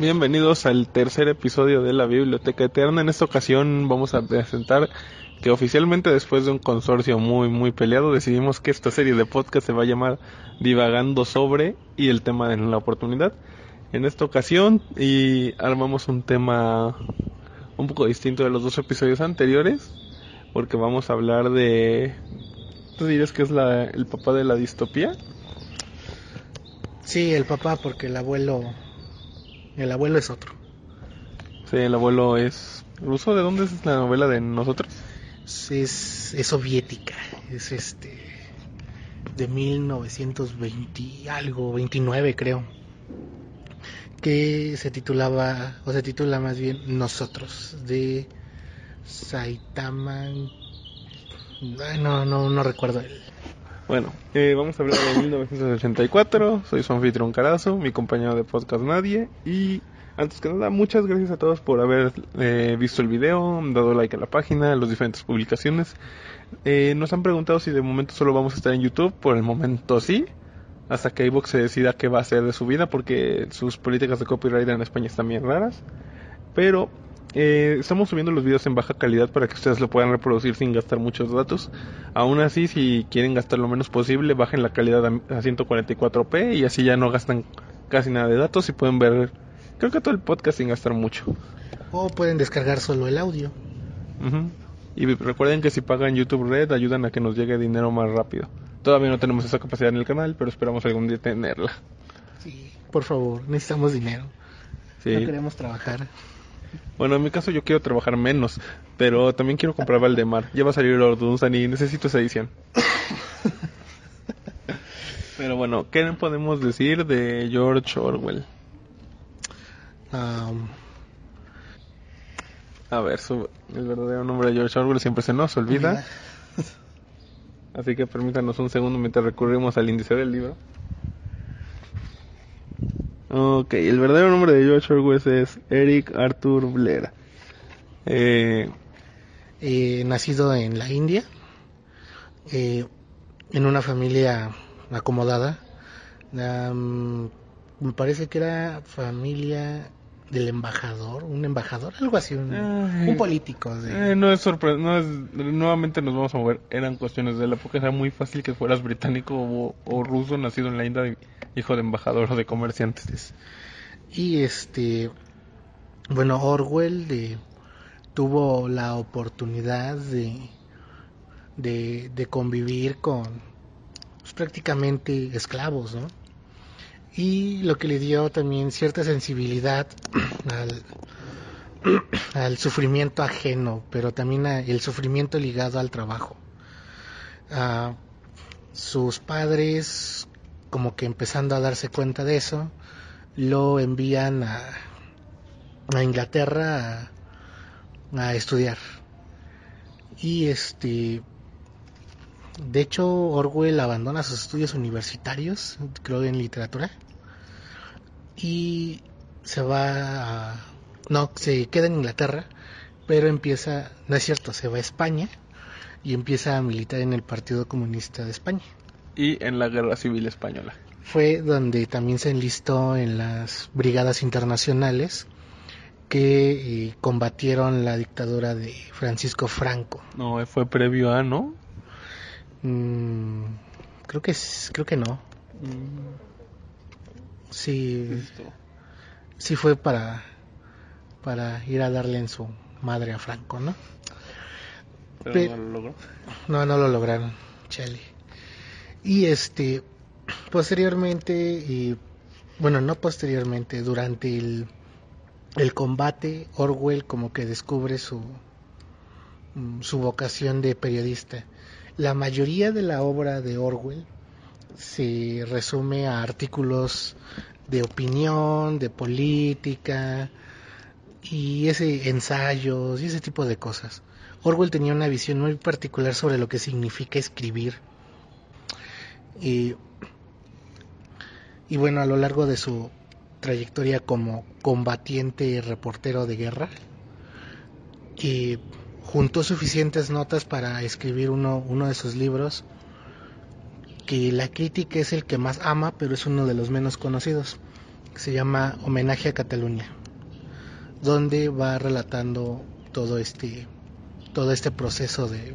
Bienvenidos al tercer episodio de la Biblioteca Eterna. En esta ocasión vamos a presentar que oficialmente después de un consorcio muy muy peleado decidimos que esta serie de podcast se va a llamar Divagando sobre y el tema de la oportunidad. En esta ocasión y armamos un tema un poco distinto de los dos episodios anteriores porque vamos a hablar de ¿Tú dirías que es la, el papá de la distopía? Sí, el papá porque el abuelo el abuelo es otro. Sí, el abuelo es ruso. ¿De dónde es la novela de nosotros? Es, es soviética. Es este. de 1920 algo, 29 creo. Que se titulaba, o se titula más bien Nosotros, de Saitama. No, no, no recuerdo el, bueno, eh, vamos a hablar de 1984. Soy su anfitrión Carazo, mi compañero de podcast Nadie. Y antes que nada, muchas gracias a todos por haber eh, visto el video, dado like a la página, a las diferentes publicaciones. Eh, nos han preguntado si de momento solo vamos a estar en YouTube. Por el momento sí. Hasta que iVoox se decida qué va a hacer de su vida, porque sus políticas de copyright en España están bien raras. Pero eh, estamos subiendo los videos en baja calidad para que ustedes lo puedan reproducir sin gastar muchos datos. Aún así, si quieren gastar lo menos posible, bajen la calidad a 144p y así ya no gastan casi nada de datos y pueden ver, creo que todo el podcast sin gastar mucho. O pueden descargar solo el audio. Y recuerden que si pagan YouTube Red ayudan a que nos llegue dinero más rápido. Todavía no tenemos esa capacidad en el canal, pero esperamos algún día tenerla. Sí, por favor, necesitamos dinero. No queremos trabajar. Bueno, en mi caso yo quiero trabajar menos, pero también quiero comprar Valdemar. Ya va a salir Lord Dunstan y necesito esa edición. pero bueno, ¿qué podemos decir de George Orwell? Um, a ver, su, el verdadero nombre de George Orwell siempre se nos olvida. Así que permítanos un segundo mientras recurrimos al índice del libro. Ok, el verdadero nombre de George Orwell es Eric Arthur Blair. Eh, eh, nacido en la India, eh, en una familia acomodada. me parece que era familia del embajador, un embajador, algo así, un, político. no es sorpresa, no es, nuevamente nos vamos a mover, eran cuestiones de la época, era muy fácil que fueras británico o, o ruso nacido en la India hijo de embajador o de comerciantes. Y este, bueno, Orwell de, tuvo la oportunidad de, de, convivir con pues, prácticamente esclavos, ¿no? Y lo que le dio también cierta sensibilidad al, al sufrimiento ajeno, pero también el sufrimiento ligado al trabajo. Ah, sus padres como que empezando a darse cuenta de eso, lo envían a, a Inglaterra a, estudiar. Y este, de hecho, Orwell abandona sus estudios universitarios, creo en literatura, y se va a, no, se queda en Inglaterra, pero empieza, no es cierto, se va a España y empieza a militar en el Partido Comunista de España y en la Guerra Civil Española. Fue donde también se enlistó en las brigadas internacionales que eh, combatieron la dictadura de Francisco Franco. No, fue previo a, ¿no? Mm, creo que creo que no. Mm. Sí. Sí fue para para ir a darle en su madre a Franco, ¿no? Pero no lo logró. No, no lo lograron, Chale. Y este, posteriormente, y, bueno, no posteriormente, durante el, el combate, Orwell como que descubre su, mm, su vocación de periodista. La mayoría de la obra de Orwell se resume a artículos de opinión, de política, y ese ensayos y ese tipo de cosas. Orwell tenía una visión muy particular sobre lo que significa escribir. Y, y bueno, a lo largo de su trayectoria como combatiente y reportero de guerra, y juntó suficientes notas para escribir uno, uno de sus libros, que la crítica es el que más ama, pero es uno de los menos conocidos, se llama Homenaje a Cataluña, donde va relatando todo este, todo este proceso de,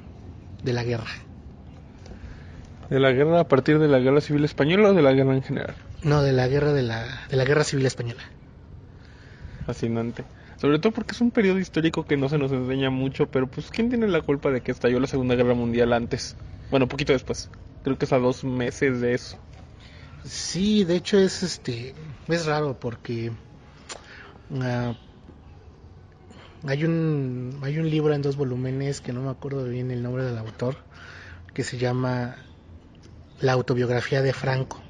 de la guerra. ¿De la guerra a partir de la guerra civil española o de la guerra en general? No, de la guerra de la, de la guerra civil española. Fascinante. Sobre todo porque es un periodo histórico que no se nos enseña mucho, pero pues ¿quién tiene la culpa de que estalló la Segunda Guerra Mundial antes? Bueno, poquito después. Creo que es a dos meses de eso. Sí, de hecho es este es raro porque uh, hay un hay un libro en dos volúmenes que no me acuerdo bien el nombre del autor que se llama La autobiografía de Franco.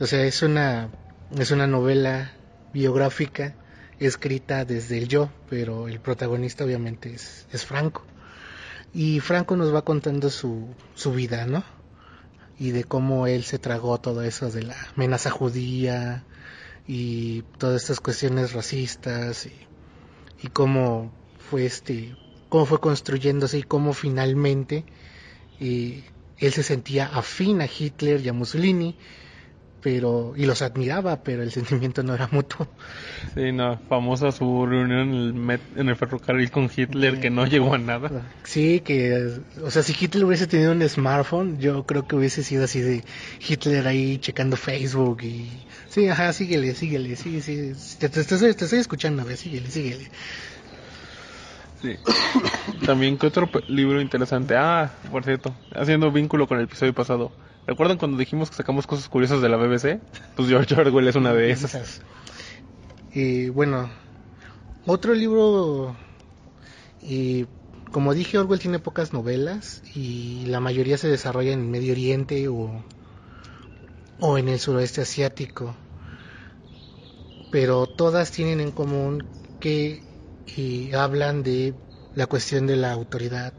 O sea, es una es una novela biográfica escrita desde el yo, pero el protagonista obviamente es, es Franco. Y Franco nos va contando su, su vida, ¿no? Y de cómo él se tragó todo eso de la amenaza judía y todas estas cuestiones racistas y, y cómo fue este, cómo fue construyéndose y cómo finalmente y él se sentía afín a Hitler y a Mussolini pero y los admiraba, pero el sentimiento no era mutuo. Sí, no, famosa su reunión en el, Met, en el ferrocarril con Hitler que no llegó a nada. Sí, que, o sea, si Hitler hubiese tenido un smartphone, yo creo que hubiese sido así de Hitler ahí checando Facebook y... Sí, ajá, síguele, síguele, sí, sí, te, te, te, estoy, te estoy escuchando, a ver, síguele, síguele. Sí. También, ¿qué otro libro interesante? Ah, por cierto, haciendo vínculo con el episodio pasado. ¿Recuerdan cuando dijimos que sacamos cosas curiosas de la BBC? Pues George Orwell es una de esas. Y bueno, otro libro, y como dije, Orwell tiene pocas novelas y la mayoría se desarrolla en Medio Oriente o, o en el suroeste asiático. Pero todas tienen en común que y hablan de la cuestión de la autoridad.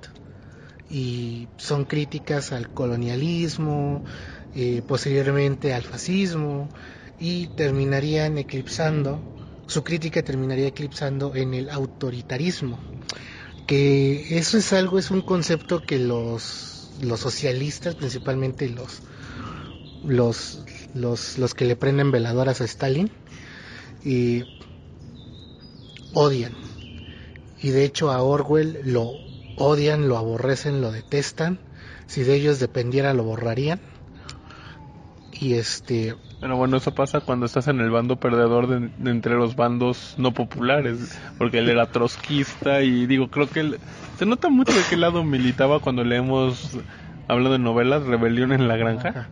Y son críticas al colonialismo, eh, posteriormente al fascismo y terminarían eclipsando, su crítica terminaría eclipsando en el autoritarismo, que eso es algo, es un concepto que los, los socialistas, principalmente los, los, los, los que le prenden veladoras a Stalin, y odian y de hecho a Orwell lo odian, lo aborrecen, lo detestan. Si de ellos dependiera lo borrarían. Y este... Pero bueno, eso pasa cuando estás en el bando perdedor de, de entre los bandos no populares, porque él era trotskista y digo, creo que él, se nota mucho de qué lado militaba cuando leemos, hablando de novelas, Rebelión en la Granja.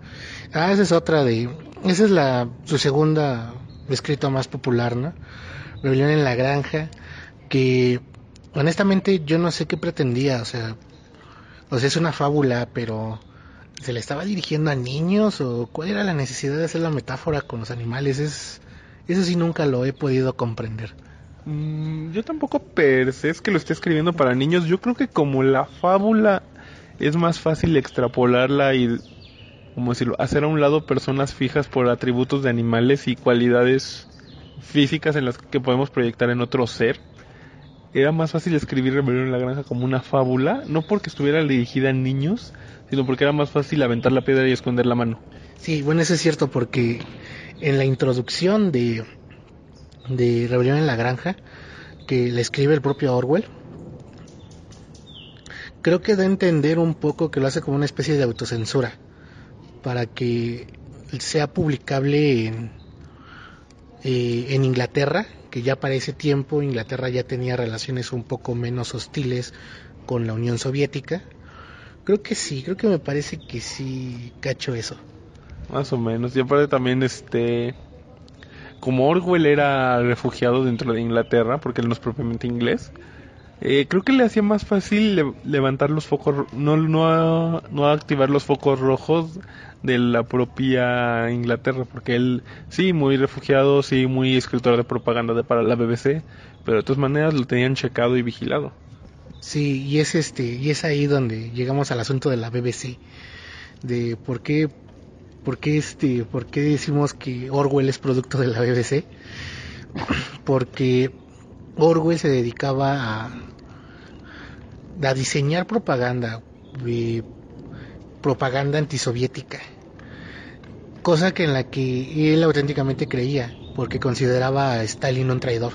Ah, esa es otra de, esa es la, su segunda escrito más popular, ¿no? Rebelión en la Granja, que honestamente yo no sé qué pretendía, o sea, o sea, es una fábula, pero ¿se le estaba dirigiendo a niños o cuál era la necesidad de hacer la metáfora con los animales? Es, eso sí nunca lo he podido comprender. Mm, yo tampoco pensé es que lo esté escribiendo para niños. Yo creo que como la fábula es más fácil extrapolarla y, como decirlo, hacer a un lado personas fijas por atributos de animales y cualidades físicas en las que podemos proyectar en otro ser era más fácil escribir Rebelión en la Granja como una fábula, no porque estuviera dirigida a niños, sino porque era más fácil aventar la piedra y esconder la mano. Sí, bueno, eso es cierto porque en la introducción de, de Rebelión en la Granja, que le escribe el propio Orwell, creo que da a entender un poco que lo hace como una especie de autocensura, para que sea publicable en, eh, en Inglaterra que ya para ese tiempo Inglaterra ya tenía relaciones un poco menos hostiles con la Unión Soviética. Creo que sí, creo que me parece que sí cacho eso. Más o menos. Y aparte también este como Orwell era refugiado dentro de Inglaterra, porque él no es propiamente inglés, Eh, creo que le hacía más fácil le- levantar los focos, no, no, no activar los focos rojos de la propia Inglaterra, porque él, sí, muy refugiado, sí, muy escritor de propaganda de, para la BBC, pero de todas maneras lo tenían checado y vigilado. Sí, y es este, y es ahí donde llegamos al asunto de la BBC, de por qué, por qué este, por qué decimos que Orwell es producto de la BBC, porque Orwell se dedicaba a, a diseñar propaganda, eh, propaganda antisoviética, cosa que en la que él auténticamente creía, porque consideraba a Stalin un traidor.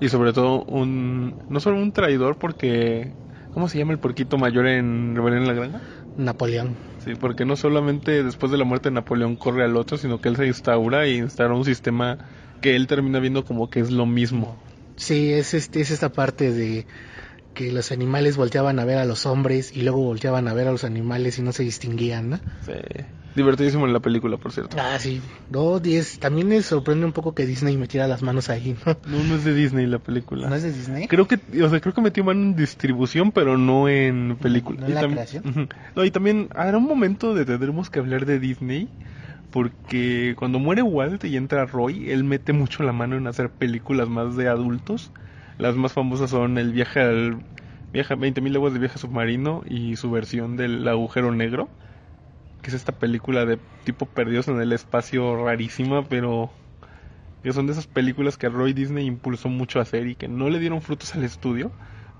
Y sobre todo un, no solo un traidor porque, ¿cómo se llama el porquito mayor en Rebelión en la Granja? Napoleón. Sí, porque no solamente después de la muerte de Napoleón corre al otro, sino que él se instaura y instaura un sistema que él termina viendo como que es lo mismo. Sí, es, este, es esta parte de que los animales volteaban a ver a los hombres y luego volteaban a ver a los animales y no se distinguían, ¿no? Sí. Divertidísimo en la película, por cierto. Ah, sí. No, diez. También me sorprende un poco que Disney metiera las manos ahí, ¿no? No, no es de Disney la película. ¿No es de Disney? Creo que, o sea, creo que metió mano en distribución, pero no en película. ¿No en Y la tam- creación? No, y también habrá un momento de tendremos que hablar de Disney, porque cuando muere Walt y entra Roy, él mete mucho la mano en hacer películas más de adultos. Las más famosas son El viaje al viaje a 20.000 leguas de viaje submarino y su versión del agujero negro, que es esta película de tipo perdidos en el espacio rarísima, pero que son de esas películas que Roy Disney impulsó mucho a hacer y que no le dieron frutos al estudio,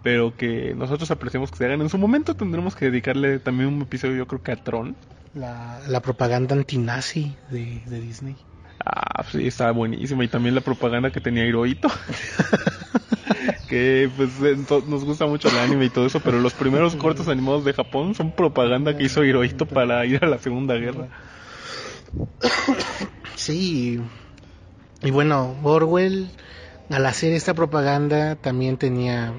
pero que nosotros apreciamos que se hagan. En su momento tendremos que dedicarle también un episodio, yo creo que a Tron. La, la propaganda antinazi de, de Disney. Ah, sí, está buenísima. Y también la propaganda que tenía Hirohito. que pues nos gusta mucho el anime y todo eso, pero los primeros cortos animados de Japón son propaganda que hizo Hirohito para ir a la Segunda Guerra. Sí. Y bueno, Orwell, al hacer esta propaganda, también tenía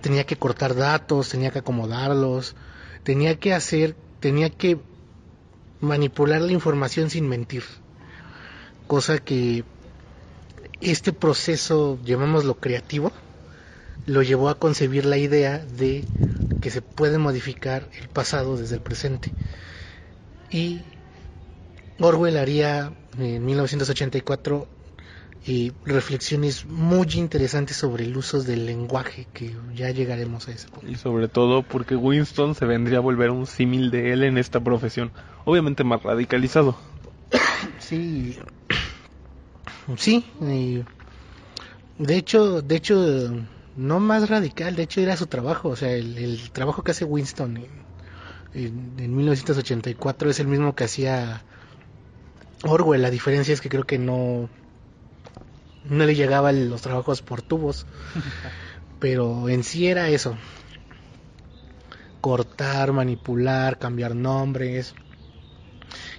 tenía que cortar datos, tenía que acomodarlos, tenía que hacer, tenía que manipular la información sin mentir. Cosa que este proceso, llamémoslo creativo, lo llevó a concebir la idea de que se puede modificar el pasado desde el presente. Y Orwell haría en 1984 eh, reflexiones muy interesantes sobre el uso del lenguaje, que ya llegaremos a ese punto. Y sobre todo porque Winston se vendría a volver un símil de él en esta profesión. Obviamente más radicalizado. Sí, sí, y de hecho, de hecho, no más radical, de hecho era su trabajo, o sea, el, el trabajo que hace Winston en, en, en 1984 es el mismo que hacía Orwell, la diferencia es que creo que no, no le llegaban los trabajos por tubos, pero en sí era eso, cortar, manipular, cambiar nombres,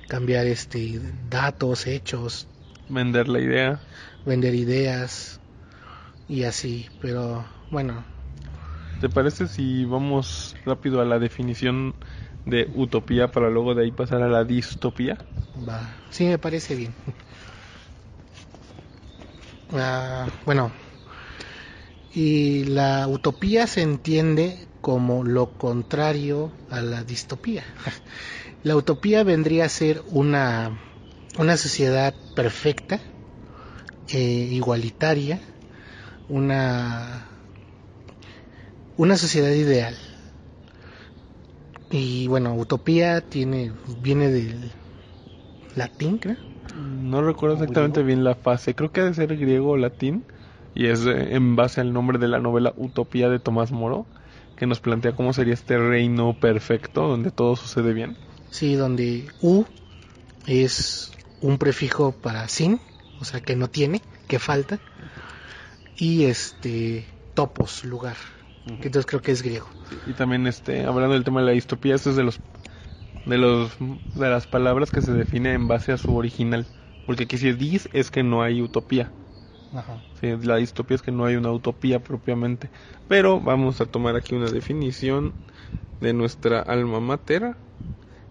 cambiar este datos, hechos, Vender la idea. vender ideas y así, pero bueno, ¿Te parece si vamos rápido a la definición de utopía para luego de ahí pasar a la distopía? va, sí me parece bien. Ah, bueno, y la utopía se entiende como lo contrario a la distopía. La utopía vendría a ser una, una sociedad perfecta, eh, igualitaria, una, una sociedad ideal. Y bueno, utopía tiene, viene del latín, creo. No recuerdo exactamente bien la fase, creo que ha de ser griego o latín, y es eh, en base al nombre de la novela Utopía de Tomás Moro, que nos plantea cómo sería este reino perfecto donde todo sucede bien. Sí, donde U es un prefijo para sin, o sea que no tiene, que falta, y este topos, lugar, que entonces creo que es griego. Y también este, hablando del tema de la distopía, esto es de los de los de las palabras que se define en base a su original, porque aquí si dis es que no hay utopía. Ajá. Sí, la distopía es que no hay una utopía propiamente. Pero vamos a tomar aquí una definición de nuestra alma mater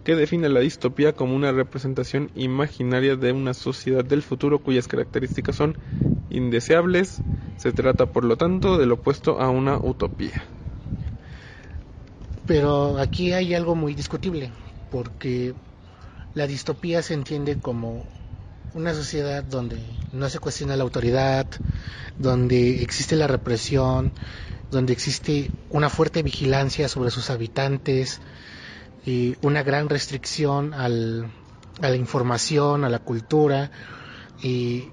que define la distopía como una representación imaginaria de una sociedad del futuro cuyas características son indeseables, Se trata, por lo tanto, del opuesto a una utopía. Pero aquí hay algo muy discutible, porque la distopía se entiende como una sociedad donde no se cuestiona la autoridad, donde existe la represión, donde existe una fuerte vigilancia sobre sus habitantes, y una gran restricción al, a la información, a la cultura y,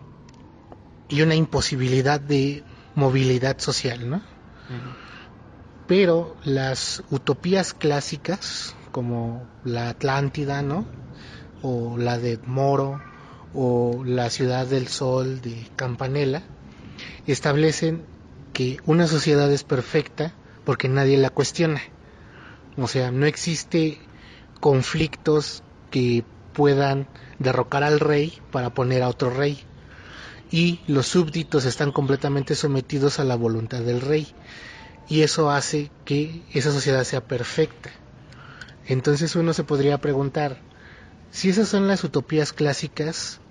y una imposibilidad de movilidad social, ¿no? Pero las utopías clásicas, como la Atlántida, ¿no? O la de Moro, o la Ciudad del Sol de Campanella, establecen que una sociedad es perfecta porque nadie la cuestiona. O sea, no existe conflictos que puedan derrocar al rey para poner a otro rey. Y los súbditos están completamente sometidos a la voluntad del rey. Y eso hace que esa sociedad sea perfecta. Entonces uno se podría preguntar, si esas son las utopías clásicas,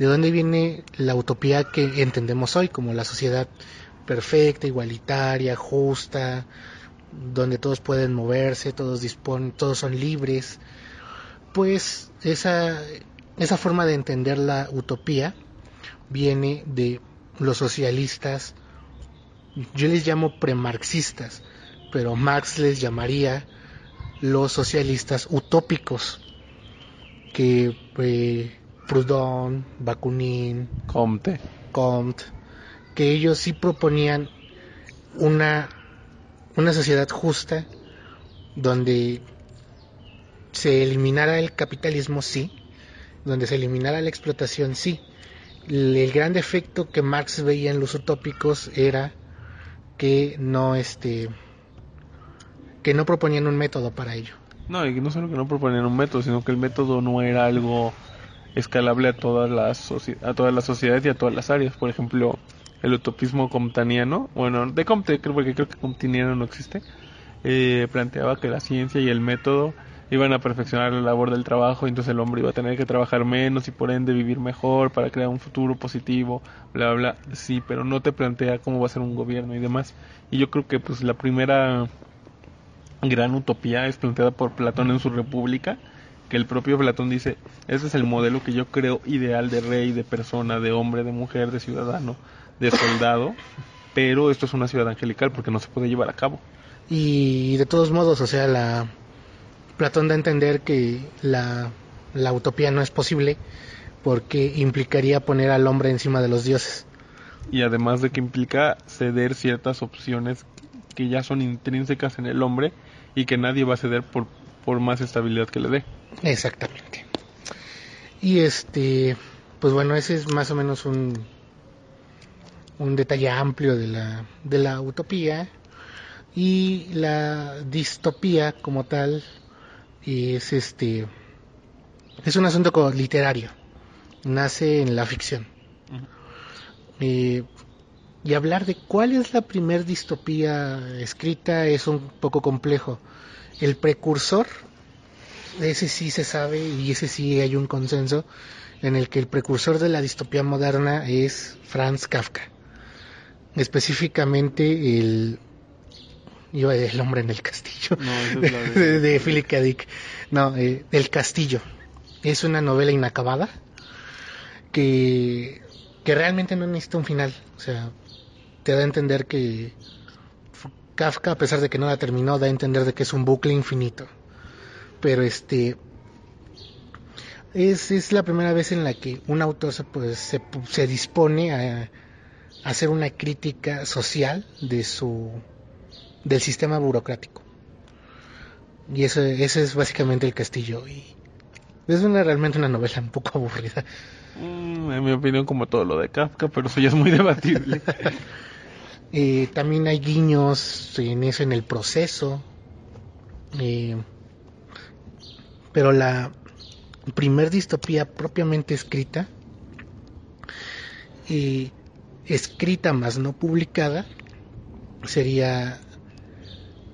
¿de dónde viene la utopía que entendemos hoy como la sociedad perfecta, igualitaria, justa, donde todos pueden moverse, todos disponen, todos son libres? Pues esa, esa forma de entender la utopía viene de los socialistas, yo les llamo premarxistas, pero Marx les llamaría los socialistas utópicos, que eh, Proudhon, Bakunin, Comte. Comte, que ellos sí proponían una, una sociedad justa donde se eliminara el capitalismo, sí, donde se eliminara la explotación, sí. El gran defecto que Marx veía en los utópicos era que no este que no proponían un método para ello. No, y no solo que no proponían un método, sino que el método no era algo escalable a todas las a todas las sociedades y a todas las áreas. Por ejemplo, el utopismo comtaniano, bueno, de Comte, porque creo que comtiniano no existe, eh, planteaba que la ciencia y el método iban a perfeccionar la labor del trabajo, entonces el hombre iba a tener que trabajar menos y por ende vivir mejor para crear un futuro positivo, bla, bla, sí, pero no te plantea cómo va a ser un gobierno y demás. Y yo creo que pues la primera gran utopía es planteada por Platón en su República, que el propio Platón dice, ese es el modelo que yo creo ideal de rey, de persona, de hombre, de mujer, de ciudadano, de soldado, pero esto es una ciudad angelical porque no se puede llevar a cabo. Y de todos modos, o sea, la Platón da a entender que la, la utopía no es posible porque implicaría poner al hombre encima de los dioses. Y además de que implica ceder ciertas opciones que ya son intrínsecas en el hombre y que nadie va a ceder por, por más estabilidad que le dé. Exactamente. Y este, pues bueno, ese es más o menos un, un detalle amplio de la, de la utopía. Y la distopía como tal es este es un asunto literario nace en la ficción. Eh, y hablar de cuál es la primer distopía escrita es un poco complejo. El precursor ese sí se sabe y ese sí hay un consenso en el que el precursor de la distopía moderna es Franz Kafka específicamente el iba el hombre en el castillo de, Philip K. Dick. No eh, el castillo. Es una novela inacabada que que realmente no necesita un final. O sea te da a entender que Kafka a pesar de que no la terminó da a entender de que es un bucle infinito. Pero este es, es la primera vez en la que un autor se, pues, se, se dispone a hacer una crítica social de su del sistema burocrático. Y eso, ese es básicamente el castillo. Y es una, realmente una novela un poco aburrida. Mm, en mi opinión, como todo lo de Kafka, pero eso ya es muy debatible. eh, también hay guiños en eso, en el proceso. Eh, pero la primer distopía propiamente escrita, y escrita más no publicada, sería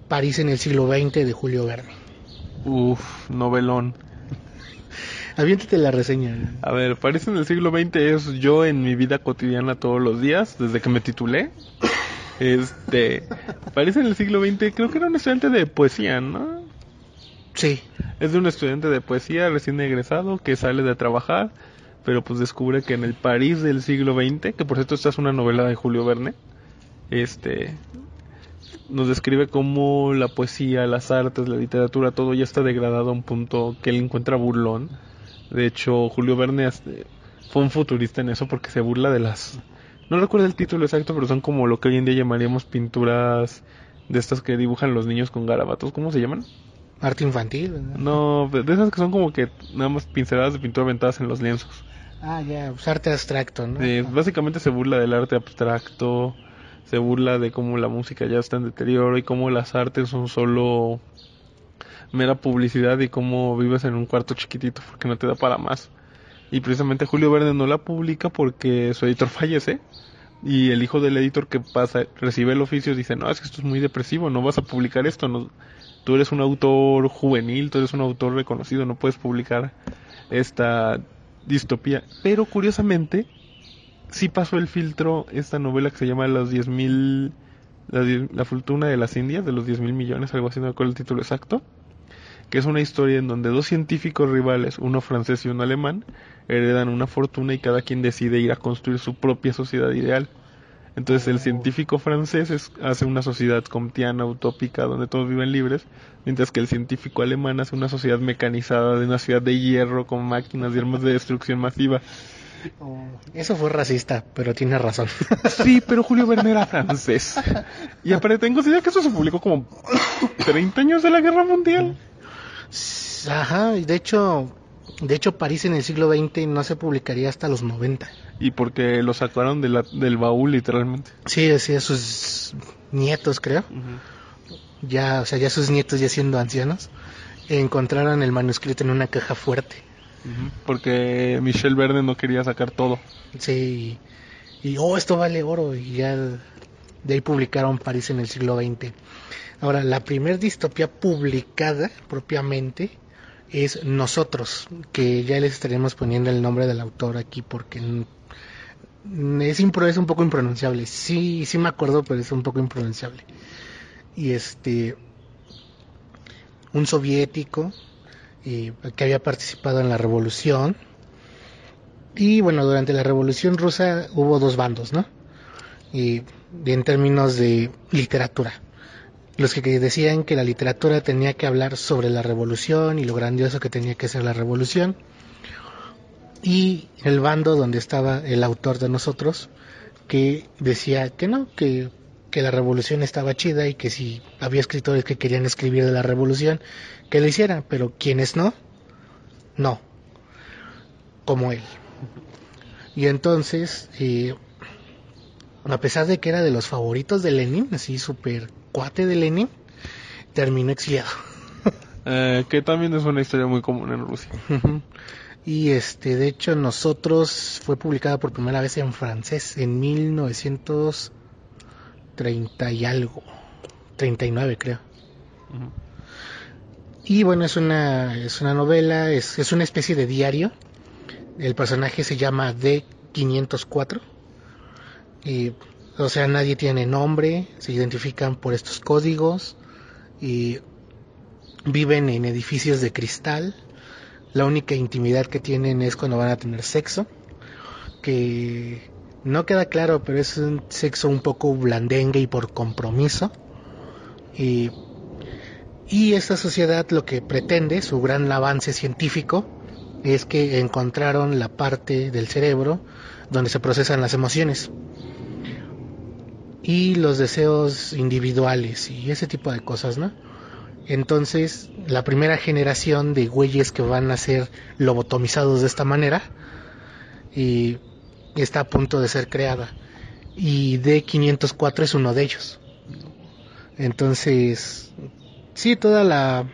París en el siglo XX de Julio Verne. Uf, novelón. Aviéntate la reseña. A ver, París en el siglo XX es yo en mi vida cotidiana todos los días, desde que me titulé. Este, París en el siglo XX creo que era un estudiante de poesía, ¿no? Sí. Es de un estudiante de poesía recién egresado que sale de trabajar, pero pues descubre que en el París del siglo XX, que por cierto esta es una novela de Julio Verne, este, nos describe cómo la poesía, las artes, la literatura, todo ya está degradado a un punto que él encuentra burlón. De hecho, Julio Verne este, fue un futurista en eso porque se burla de las... No recuerdo el título exacto, pero son como lo que hoy en día llamaríamos pinturas de estas que dibujan los niños con garabatos. ¿Cómo se llaman? Arte infantil. No, de esas que son como que nada más pinceladas de pintura aventadas en los lienzos. Ah, ya, pues arte abstracto, ¿no? Sí, básicamente se burla del arte abstracto, se burla de cómo la música ya está en deterioro y cómo las artes son solo mera publicidad y cómo vives en un cuarto chiquitito porque no te da para más. Y precisamente Julio Verne no la publica porque su editor fallece y el hijo del editor que pasa recibe el oficio dice, no, es que esto es muy depresivo, no vas a publicar esto, no, tú eres un autor juvenil, tú eres un autor reconocido, no puedes publicar esta distopía. Pero curiosamente, sí pasó el filtro esta novela que se llama Los 10.000, la, die- la fortuna de las Indias, de los 10.000 millones, algo así, no recuerdo el título exacto, que es una historia en donde dos científicos rivales, uno francés y uno alemán, heredan una fortuna y cada quien decide ir a construir su propia sociedad ideal. Entonces el científico francés es- hace una sociedad comtiana, utópica, donde todos viven libres, mientras que el científico alemán hace una sociedad mecanizada de una ciudad de hierro con máquinas y armas de destrucción masiva. Oh, Eso fue racista, pero tiene razón. Sí, pero Julio Verne era francés. Y aparte tengo idea que eso se publicó como 30 años de la Guerra Mundial. Ajá, y de hecho, de hecho París en el siglo XX no se publicaría hasta los 90. Y porque lo sacaron de la- del baúl literalmente. Sí, sí, sus nietos, creo. Ya, o sea, ya sus nietos ya siendo ancianos, encontraron el manuscrito en una caja fuerte. Porque Michel Verne no quería sacar todo. Sí, y oh, esto vale oro, y ya de ahí publicaron París en el siglo XX. Ahora, la primer distopía publicada propiamente es Nosotros, que ya les estaremos poniendo el nombre del autor aquí porque es, impro- es un poco impronunciable. Sí, sí me acuerdo, pero es un poco impronunciable. Y este, un soviético eh, que había participado en la revolución. Y bueno, durante la revolución rusa hubo dos bandos, ¿no? Y en términos de literatura. Los que decían que la literatura tenía que hablar sobre la revolución y lo grandioso que tenía que ser la revolución. Y el bando donde estaba el autor de nosotros, que decía que no, que, que la revolución estaba chida y que si había escritores que querían escribir de la revolución, que lo hicieran, pero quienes no, no, como él. Y entonces, eh, a pesar de que era de los favoritos de Lenin, así súper cuate de Lenin, terminó exiliado. Eh, que también es una historia muy común en Rusia. Y este, de hecho, nosotros fue publicada por primera vez en francés en 1930 y algo, 39 creo. Ujú. Y bueno, es una, es una novela, es, es una especie de diario. El personaje se llama D504. Y, o sea, nadie tiene nombre, se identifican por estos códigos y viven en edificios de cristal. La única intimidad que tienen es cuando van a tener sexo, que no queda claro, pero es un sexo un poco blandengue y por compromiso. Y y esta sociedad lo que pretende, su gran avance científico, es que encontraron la parte del cerebro donde se procesan las emociones y los deseos individuales y ese tipo de cosas, ¿no? Entonces, la primera generación de güeyes que van a ser lobotomizados de esta manera y está a punto de ser creada. Y D504 es uno de ellos. Entonces, sí, toda la...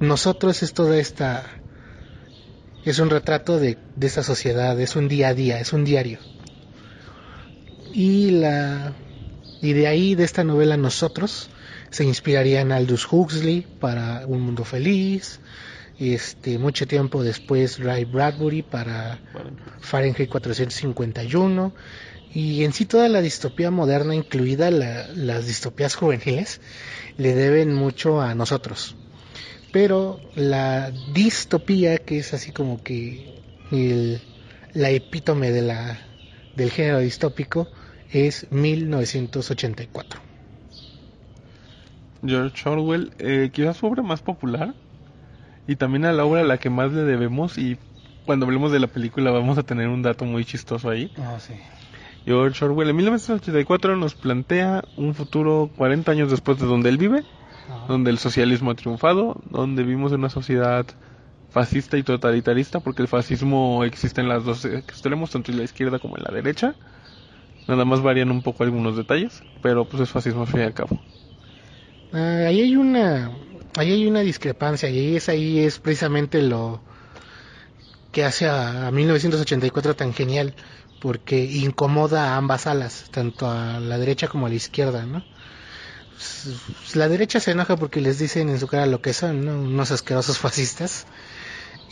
Nosotros es toda esta... Es un retrato de, de esta sociedad, es un día a día, es un diario. Y la... Y de ahí, de esta novela Nosotros, se inspiraría en Aldous Huxley para Un Mundo Feliz, este mucho tiempo después Ray Bradbury para Fahrenheit 451 y en sí toda la distopía moderna, incluida las distopías juveniles, le deben mucho a nosotros. Pero la distopía, que es así como que la epítome de la, del género distópico, es 1984. George Orwell, eh, quizás su obra más popular y también a la obra a la que más le debemos y cuando hablemos de la película vamos a tener un dato muy chistoso ahí. Ah, sí. George Orwell en 1984 nos plantea un futuro 40 años después de donde él vive, donde el socialismo ha triunfado, donde vivimos en una sociedad fascista y totalitarista, porque el fascismo existe en las dos extremos, tanto en la izquierda como en la derecha. Nada más varían un poco algunos detalles, pero pues es fascismo al fin y al cabo. Ah, ahí hay una ahí hay una discrepancia y es ahí es precisamente lo que hace a 1984 tan genial porque incomoda a ambas alas, tanto a la derecha como a la izquierda, ¿no? La derecha se enoja porque les dicen en su cara lo que son, ¿no? Unos asquerosos fascistas.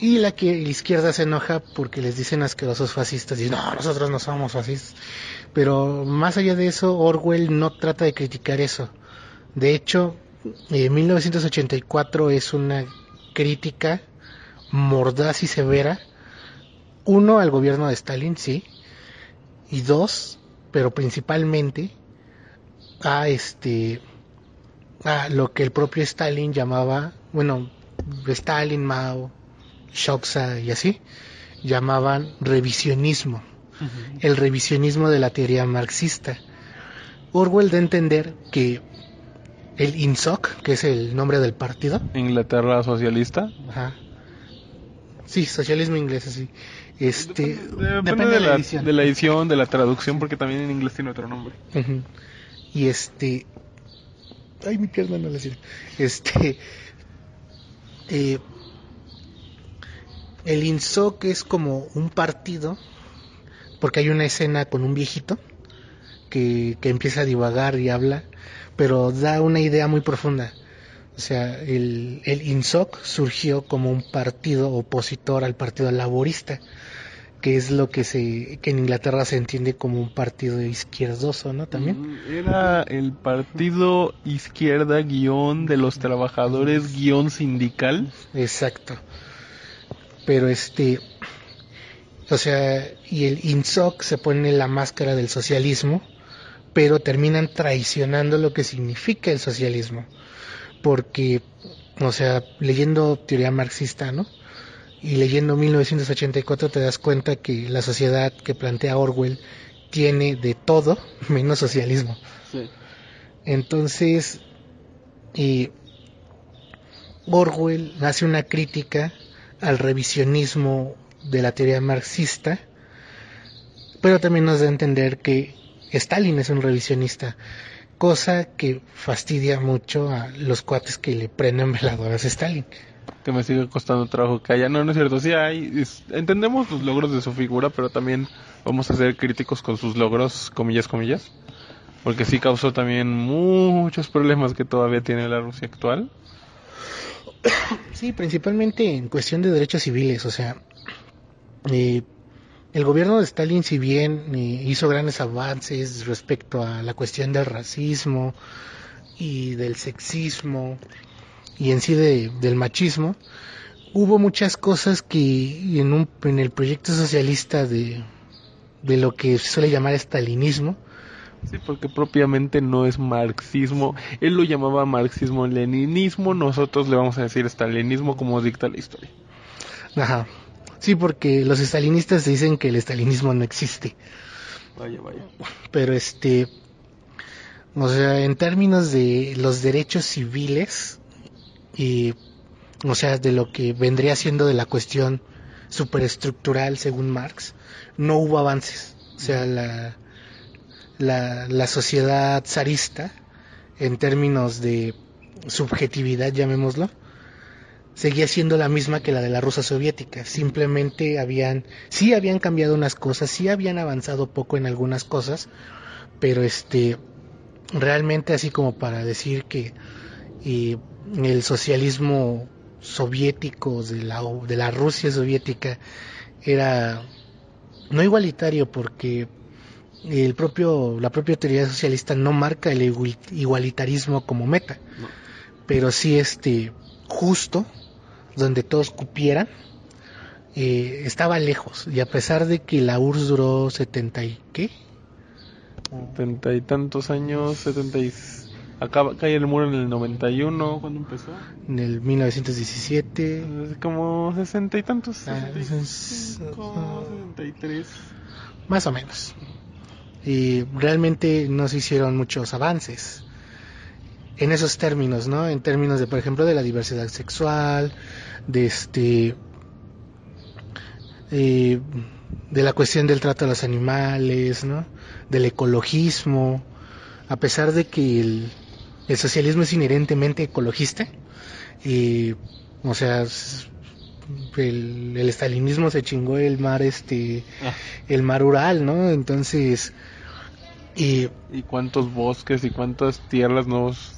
Y la, que, la izquierda se enoja porque les dicen asquerosos fascistas y no, nosotros no somos fascistas. Pero más allá de eso, Orwell no trata de criticar eso. De hecho, 1984 es una crítica mordaz y severa. Uno, al gobierno de Stalin, sí, y dos, pero principalmente a este a lo que el propio Stalin llamaba, bueno, Stalin, Mao, Shoksa y así, llamaban revisionismo, el revisionismo de la teoría marxista. Orwell da a entender que el INSOC, que es el nombre del partido. Inglaterra socialista. Ajá. Sí, socialismo inglés, así. Este, depende, de, la, edición. de la edición, de la traducción, porque también en inglés tiene otro nombre. Y este, ay, mi pierna no la sirve. Este, eh, el INSOC es como un partido, porque hay una escena con un viejito que, que empieza a divagar y habla, pero da una idea muy profunda. O sea, el, el INSOC surgió como un partido opositor al Partido Laborista que es lo que se que en Inglaterra se entiende como un partido izquierdoso, ¿no? También. Mm, era el partido izquierda guion de los trabajadores guion sindical. Exacto. Pero este, o sea, y el INSOC se pone la máscara del socialismo, pero terminan traicionando lo que significa el socialismo, porque, o sea, leyendo teoría marxista, ¿no? y leyendo 1984 te das cuenta que la sociedad que plantea Orwell tiene de todo menos socialismo. Entonces, Orwell hace una crítica al revisionismo de la teoría marxista, pero también nos da a entender que Stalin es un revisionista, cosa que fastidia mucho a los cuates que le prenden veladoras a Stalin que me sigue costando trabajo que haya. No, no es cierto, sí hay. entendemos los logros de su figura, pero también vamos a ser críticos con sus logros, comillas, comillas. Porque sí causó también muchos problemas que todavía tiene la Rusia actual. Sí, principalmente en cuestión de derechos civiles. O sea, eh, el gobierno de Stalin, si bien eh, hizo grandes avances respecto a la cuestión del racismo y del sexismo y en sí de, del machismo, hubo muchas cosas que en, un, en el proyecto socialista de, de lo que se suele llamar estalinismo, Sí, porque propiamente no es marxismo. Él lo llamaba marxismo-leninismo, nosotros le vamos a decir estalinismo como dicta la historia. Ajá. Sí, porque los estalinistas dicen que el estalinismo no existe. Vaya, vaya. Pero este, o sea, en términos de los derechos civiles, y o sea, de lo que vendría siendo de la cuestión superestructural según Marx, no hubo avances. O sea, la, la, la sociedad zarista, en términos de subjetividad, llamémoslo, seguía siendo la misma que la de la Rusia soviética. Simplemente habían, sí habían cambiado unas cosas, sí habían avanzado poco en algunas cosas, pero este, realmente así como para decir que y el socialismo soviéticos de la, de la Rusia soviética era no igualitario porque el propio, la propia teoría socialista no marca el igualitarismo como meta, pero sí este justo, donde todos cupieran, eh, estaba lejos. Y a pesar de que la URSS duró 70 y qué? Setenta y tantos años, setenta y... Acaba, cae el muro en el 91, ¿cuándo empezó? En el 1917. Como sesenta y tantos, ah, Más o menos y realmente no se hicieron muchos avances en esos términos, ¿no? En términos de, por ejemplo, de la diversidad sexual, de este, eh, de la cuestión del trato a los animales, ¿no? Del ecologismo, a pesar de que el, socialismo es inherentemente ecologista, y, o sea, el, el, estalinismo se chingó el mar, este, ah. el mar Ural, ¿no? Entonces, y, cuántos bosques y cuántas tierras nos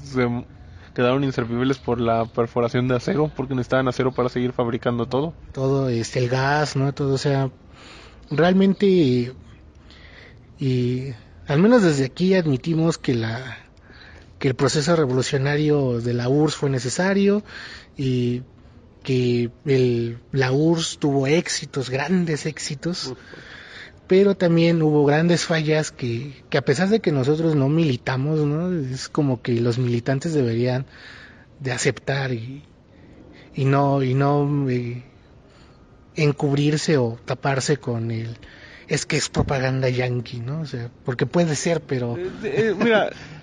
quedaron inservibles por la perforación de acero, porque necesitaban acero para seguir fabricando todo. Todo, este, el gas, ¿no? Todo, o sea, realmente, y, al menos desde aquí admitimos que la que el proceso revolucionario de la URSS fue necesario y que el, la URSS tuvo éxitos, grandes éxitos pero también hubo grandes fallas que, que a pesar de que nosotros no militamos, ¿no? es como que los militantes deberían de aceptar y, y no y no eh, encubrirse o taparse con el es que es propaganda yankee, ¿no? O sea, porque puede ser, pero eh, eh, mira,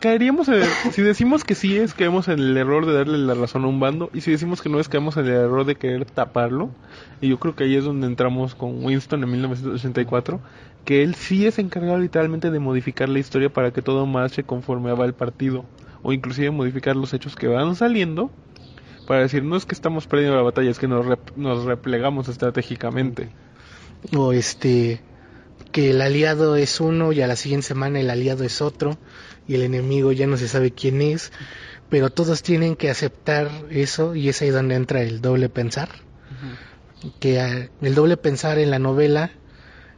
caeríamos en si decimos que sí es caemos en el error de darle la razón a un bando y si decimos que no es caemos en el error de querer taparlo y yo creo que ahí es donde entramos con Winston en 1984 que él sí es encargado literalmente de modificar la historia para que todo marche conforme va el partido o inclusive modificar los hechos que van saliendo para decir no es que estamos perdiendo la batalla es que nos, nos replegamos estratégicamente o este que el aliado es uno y a la siguiente semana el aliado es otro y el enemigo ya no se sabe quién es, pero todos tienen que aceptar eso y es ahí donde entra el doble pensar. Que ah, el doble pensar en la novela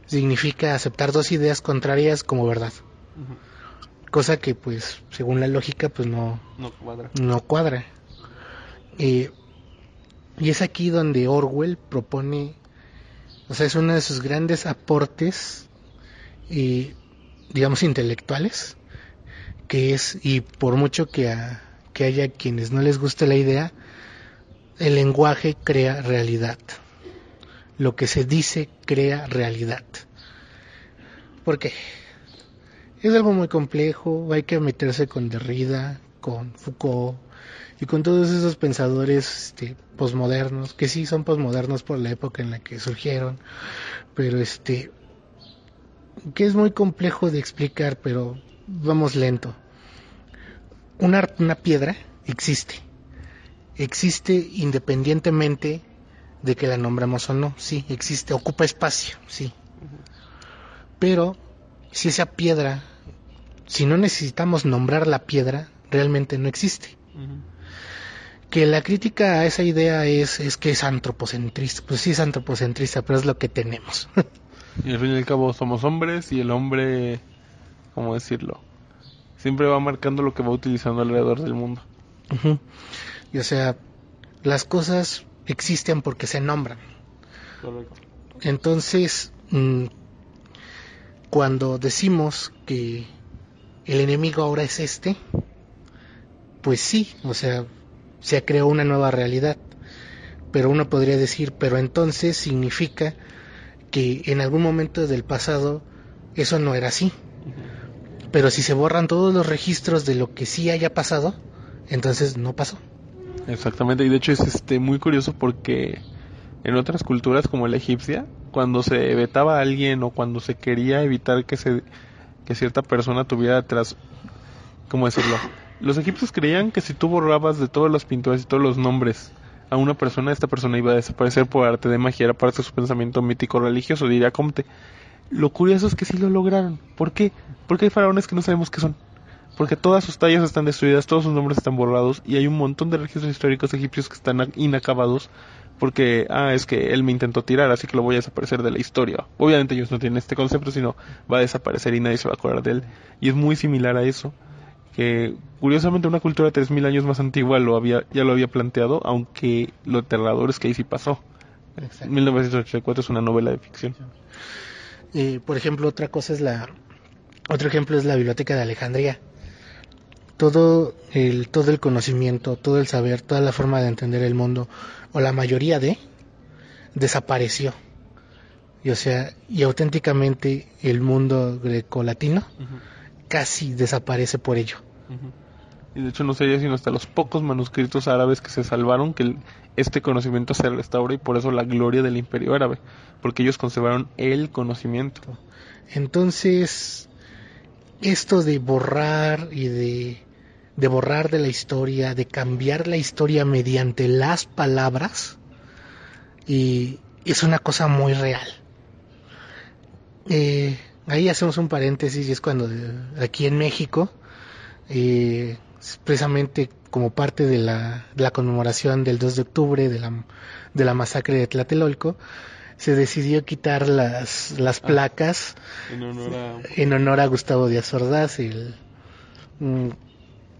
significa aceptar dos ideas contrarias como verdad. Cosa que pues según la lógica pues no, no cuadra. Eh, y es aquí donde Orwell propone, o sea, es uno de sus grandes aportes, y digamos, intelectuales, que es, y por mucho que, que haya quienes no les guste la idea, el lenguaje crea realidad. Lo que se dice crea realidad. ¿Por qué? Es algo muy complejo, hay que meterse con Derrida, con Foucault y con todos esos pensadores este, posmodernos, que sí son posmodernos por la época en la que surgieron, pero este, que es muy complejo de explicar, pero vamos lento. Una, piedra existe. Existe independientemente de que la nombramos o no. Sí, existe. Ocupa espacio, sí. Pero si esa piedra, si no necesitamos nombrar la piedra, realmente no existe. Que la crítica a esa idea es, es que es antropocentrista. Pues sí es antropocentrista, pero es lo que tenemos. y al fin y al cabo somos hombres y el hombre ¿cómo decirlo? Siempre va marcando lo que va utilizando alrededor del mundo. Y o sea, las cosas existen porque se nombran. Entonces, mm, cuando decimos que el enemigo ahora es este, pues sí, o sea, se creó una nueva realidad. Pero uno podría decir, pero entonces significa que en algún momento del pasado eso no era así. Pero si se borran todos los registros de lo que sí haya pasado, entonces no pasó. Exactamente, y de hecho es este muy curioso porque en otras culturas como la egipcia, cuando se vetaba a alguien o cuando se quería evitar que se que cierta persona tuviera tras ¿cómo decirlo? Los egipcios creían que si tú borrabas de todas las pinturas y todos los nombres a una persona, esta persona iba a desaparecer por arte de magia, era parte de su pensamiento mítico religioso, diría Comte. Lo curioso es que sí lo lograron. ¿Por qué? Porque hay faraones que no sabemos qué son. porque todas sus tallas están destruidas, todos sus nombres están borrados y hay un montón de registros históricos egipcios que están inacabados porque, ah, es que él me intentó tirar, así que lo voy a desaparecer de la historia. Obviamente ellos no tienen este concepto, sino va a desaparecer y nadie se va a acordar de él. Y es muy similar a eso, que curiosamente una cultura de 3.000 años más antigua lo había, ya lo había planteado, aunque lo aterrador es que ahí sí pasó. 1984 es una novela de ficción. Eh, por ejemplo, otra cosa es la... Otro ejemplo es la Biblioteca de Alejandría. Todo el, todo el conocimiento, todo el saber, toda la forma de entender el mundo o la mayoría de, desapareció. Y o sea, y auténticamente el mundo grecolatino casi desaparece por ello. Y de hecho no sería sino hasta los pocos manuscritos árabes que se salvaron que este conocimiento se restaura y por eso la gloria del imperio árabe, porque ellos conservaron el conocimiento. Entonces, esto de borrar y de de borrar de la historia, de cambiar la historia mediante las palabras, y es una cosa muy real. Eh, ahí hacemos un paréntesis y es cuando eh, aquí en México, eh, precisamente como parte de la, de la, conmemoración del 2 de octubre de la, de la masacre de Tlatelolco, se decidió quitar las, las ah, placas en, honor a... en honor a Gustavo Díaz Ordaz, el, mm,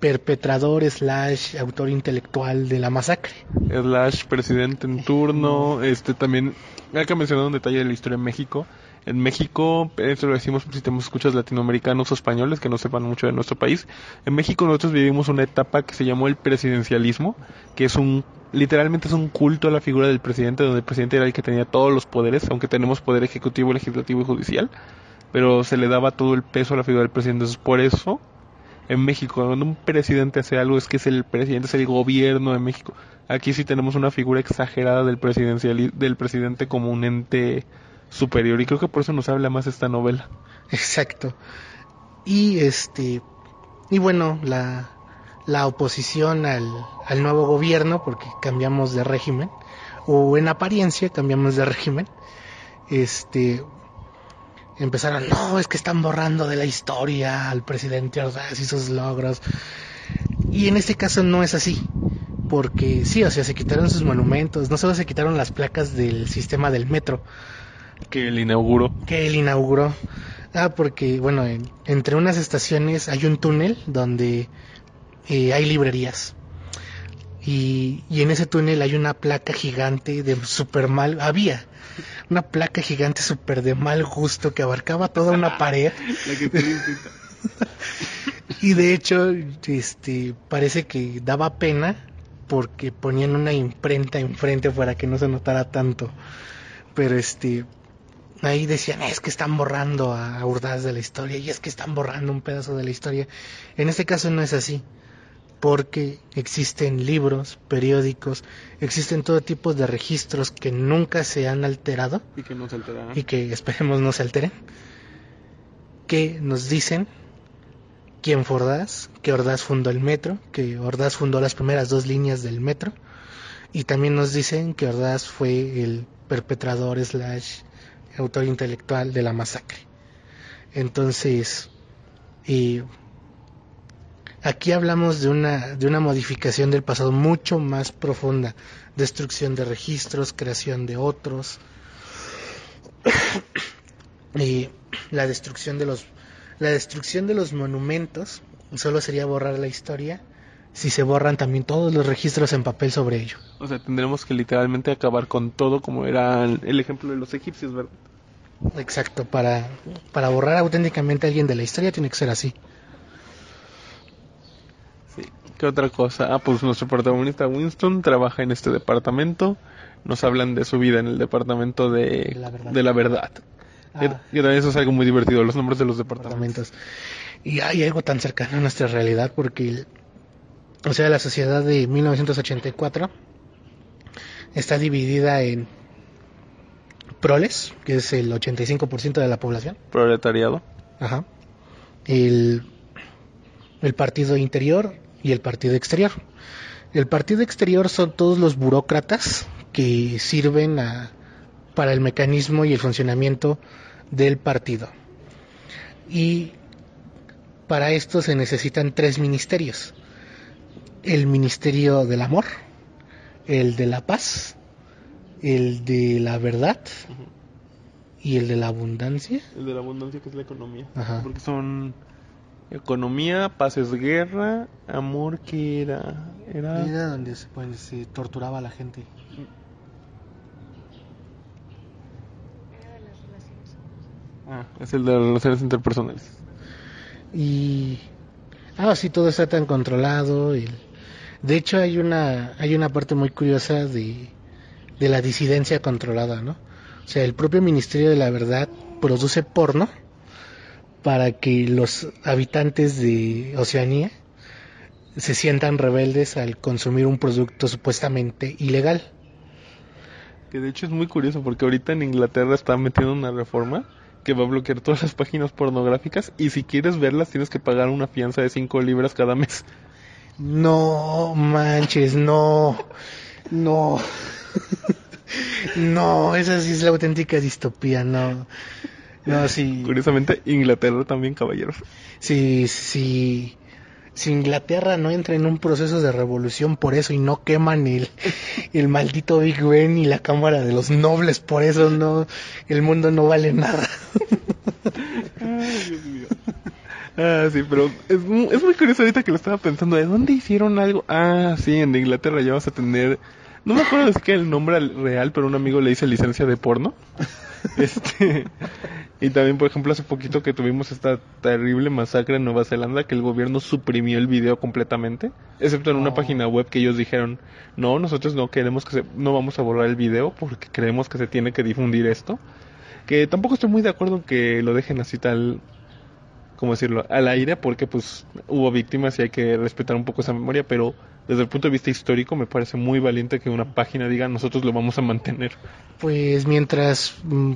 perpetrador slash autor intelectual de la masacre. Slash presidente en turno, este también, hay que mencionar un detalle de la historia en México. En México, esto lo decimos si tenemos escuchas latinoamericanos o españoles que no sepan mucho de nuestro país. En México nosotros vivimos una etapa que se llamó el presidencialismo, que es un, literalmente es un culto a la figura del presidente, donde el presidente era el que tenía todos los poderes, aunque tenemos poder ejecutivo, legislativo y judicial, pero se le daba todo el peso a la figura del presidente. Entonces, por eso, en México. Cuando un presidente hace algo es que es el presidente, es el gobierno de México. Aquí sí tenemos una figura exagerada del presidencial del presidente como un ente superior y creo que por eso nos habla más esta novela. Exacto. Y este y bueno, la la oposición al, al nuevo gobierno porque cambiamos de régimen o en apariencia cambiamos de régimen. Este empezaron, no, es que están borrando de la historia al presidente Ordaz y sus logros. Y en este caso no es así, porque sí, o sea, se quitaron sus monumentos, no solo se quitaron las placas del sistema del metro. Que él inauguró. Que él inauguró. Ah, porque, bueno, entre unas estaciones hay un túnel donde eh, hay librerías. Y, y, en ese túnel hay una placa gigante de super mal. Había una placa gigante súper de mal gusto que abarcaba toda una pared. y de hecho, este, parece que daba pena porque ponían una imprenta enfrente para que no se notara tanto. Pero este, ahí decían, es que están borrando a Urdaz de la historia y es que están borrando un pedazo de la historia. En este caso no es así porque existen libros, periódicos, existen todo tipo de registros que nunca se han alterado y que no se alterarán y que esperemos no se alteren, que nos dicen quién fue Ordaz, que Ordaz fundó el metro, que Ordaz fundó las primeras dos líneas del metro y también nos dicen que Ordaz fue el perpetrador slash autor intelectual de la masacre. Entonces, y Aquí hablamos de una, de una modificación del pasado mucho más profunda, destrucción de registros, creación de otros, y la destrucción de los, la destrucción de los monumentos solo sería borrar la historia si se borran también todos los registros en papel sobre ello. O sea, tendremos que literalmente acabar con todo como era el ejemplo de los egipcios, ¿verdad? Exacto, para, para borrar auténticamente a alguien de la historia tiene que ser así. ¿Qué otra cosa? Ah, pues nuestro protagonista Winston trabaja en este departamento. Nos hablan de su vida en el departamento de la verdad. De la verdad. Ah. Y, también eso es algo muy divertido, los nombres de los departamentos. Y hay algo tan cercano a nuestra realidad porque, o sea, la sociedad de 1984 está dividida en proles, que es el 85% de la población. Proletariado. Ajá. El, el partido interior, y el partido exterior. El partido exterior son todos los burócratas que sirven para el mecanismo y el funcionamiento del partido. Y para esto se necesitan tres ministerios. El ministerio del amor, el de la paz, el de la verdad y el de la abundancia. El de la abundancia que es la economía. Ajá. Porque son economía, paz es guerra, amor que era... Era... Era donde se, pues, se torturaba a la gente. Ah, es el de las relaciones interpersonales. Y ah, sí, todo está tan controlado. De hecho, hay una hay una parte muy curiosa de, de la disidencia controlada, ¿no? O sea, el propio Ministerio de la Verdad produce porno para que los habitantes de Oceanía se sientan rebeldes al consumir un producto supuestamente ilegal. Que de hecho es muy curioso porque ahorita en Inglaterra están metiendo una reforma que va a bloquear todas las páginas pornográficas y si quieres verlas tienes que pagar una fianza de 5 libras cada mes. No manches, no, no, no, esa sí es la auténtica distopía, no, no, sí, Curiosamente, Inglaterra también, caballeros. sí, sí, si Inglaterra no entra en un proceso de revolución por eso y no queman el, el maldito Big Ben y la Cámara de los Nobles por eso, no, el mundo no vale nada. Ay, Dios mío. Ah, sí, pero es, mu- es muy curioso ahorita que lo estaba pensando. ¿De dónde hicieron algo? Ah, sí, en Inglaterra ya vas a tener... No me acuerdo de siquiera el nombre al- real, pero un amigo le dice licencia de porno. Este... Y también, por ejemplo, hace poquito que tuvimos esta terrible masacre en Nueva Zelanda que el gobierno suprimió el video completamente, excepto en una Oh. página web que ellos dijeron, no, nosotros no queremos que se, no vamos a borrar el video porque creemos que se tiene que difundir esto. Que tampoco estoy muy de acuerdo en que lo dejen así tal, ¿cómo decirlo?, al aire porque pues hubo víctimas y hay que respetar un poco esa memoria, pero desde el punto de vista histórico me parece muy valiente que una página diga nosotros lo vamos a mantener. Pues mientras mm,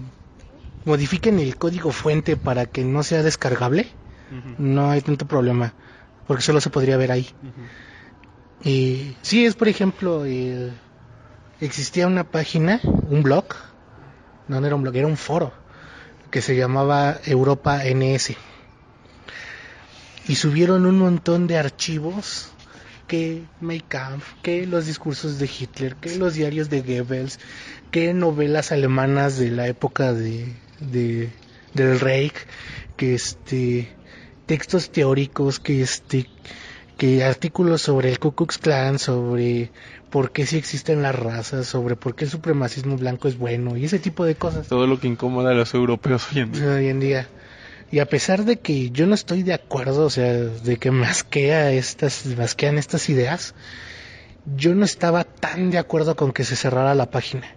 modifiquen el código fuente para que no sea descargable, no hay tanto problema, porque solo se podría ver ahí. Y sí, es por ejemplo, el- existía una página, un blog, no, no era un blog, era un foro, que se llamaba Europa NS. Y subieron un montón de archivos que Mein Kampf, que los discursos de Hitler, que los diarios de Goebbels, que novelas alemanas de la época de, de- del Reich, que este textos teóricos, que este que artículos sobre el Ku Klux Klan, sobre por qué sí existen las razas, sobre por qué el supremacismo blanco es bueno y ese tipo de cosas Todo lo que incomoda a los europeos hoy en día. hoy en día. Y a pesar de que yo no estoy de acuerdo, o sea, de que me asquea estas, me asquean estas ideas, yo no estaba tan de acuerdo con que se cerrara la página,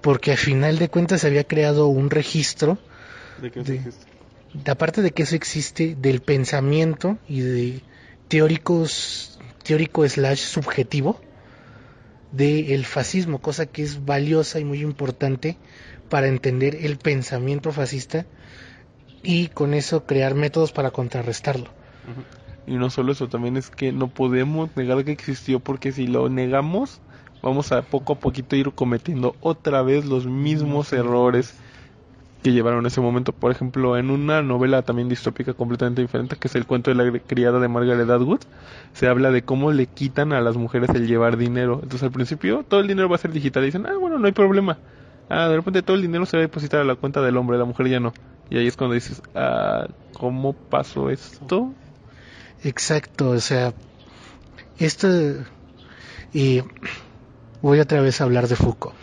porque al final de cuentas se había creado un registro, ¿De qué De- aparte de que eso existe, del pensamiento y de teóricos, teórico slash subjetivo del fascismo, cosa que es valiosa y muy importante para entender el pensamiento fascista y con eso crear métodos para contrarrestarlo. Y no solo eso, también es que no podemos negar que existió porque si lo negamos vamos a poco a poquito ir cometiendo otra vez los mismos errores que llevaron a ese momento. Por ejemplo, en una novela también distópica completamente diferente, que es el cuento de la criada de Margaret Atwood, se habla de cómo le quitan a las mujeres el llevar dinero. Entonces al principio todo el dinero va a ser digital y dicen, ah, bueno, no hay problema. Ah, de repente todo el dinero se va a depositar a la cuenta del hombre, la mujer ya no. Y ahí es cuando dices, ah, ¿cómo pasó esto? Exacto, o sea, esto y voy otra vez a hablar de Foucault.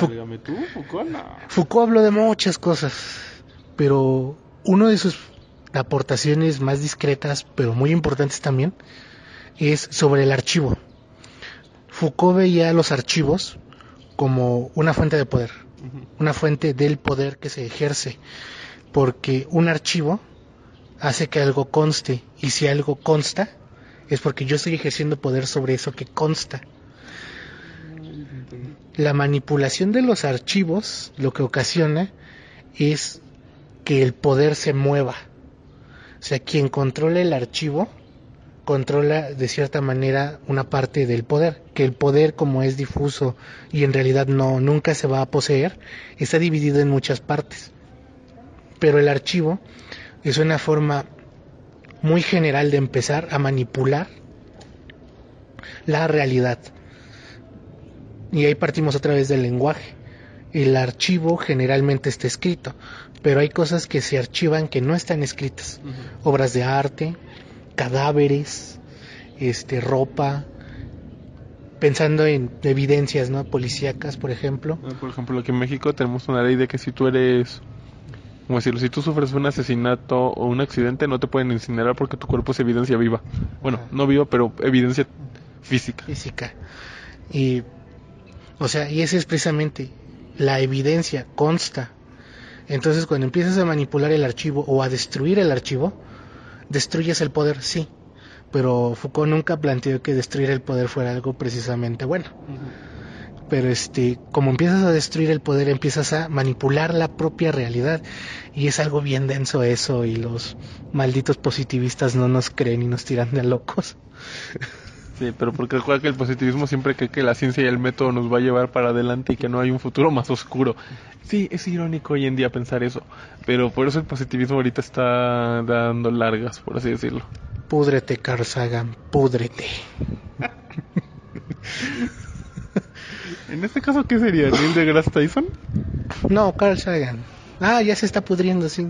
Válgame tú, Foucault, no. Foucault habló de muchas cosas, pero una de sus aportaciones más discretas, pero muy importantes también, es sobre el archivo. Foucault veía los archivos como una fuente de poder, una fuente del poder que se ejerce, porque un archivo hace que algo conste, y si algo consta, es porque yo estoy ejerciendo poder sobre eso que consta. La manipulación de los archivos lo que ocasiona es que el poder se mueva. O sea, quien controla el archivo controla de cierta manera una parte del poder, que el poder como es difuso y en realidad no nunca se va a poseer, está dividido en muchas partes. Pero el archivo es una forma muy general de empezar a manipular la realidad. Y ahí partimos otra vez del lenguaje. El archivo generalmente está escrito, pero hay cosas que se archivan que no están escritas. Obras de arte, cadáveres, este, ropa, pensando en evidencias no policíacas por ejemplo. Ah, por ejemplo aquí en México tenemos una ley de que si tú eres como decirlo si tú sufres un asesinato o un accidente no te pueden incinerar porque tu cuerpo es evidencia viva. Bueno no viva pero evidencia física. Física. Y o sea y esa es precisamente la evidencia consta. Entonces cuando empiezas a manipular el archivo o a destruir el archivo destruyes el poder sí pero Foucault nunca planteó que destruir el poder fuera algo precisamente bueno. Pero este, como empiezas a destruir el poder, empiezas a manipular la propia realidad y es algo bien denso eso y los malditos positivistas no nos creen y nos tiran de locos. Sí, pero porque recuerda que el positivismo siempre cree que la ciencia y el método nos va a llevar para adelante y que no hay un futuro más oscuro. Sí, es irónico hoy en día pensar eso, pero por eso el positivismo ahorita está dando largas, por así decirlo. Púdrete, Carl Sagan, púdrete. en este caso, ¿qué sería? ¿Neil deGrasse Tyson? No, Carl Sagan. Ah, ya se está pudriendo, sí.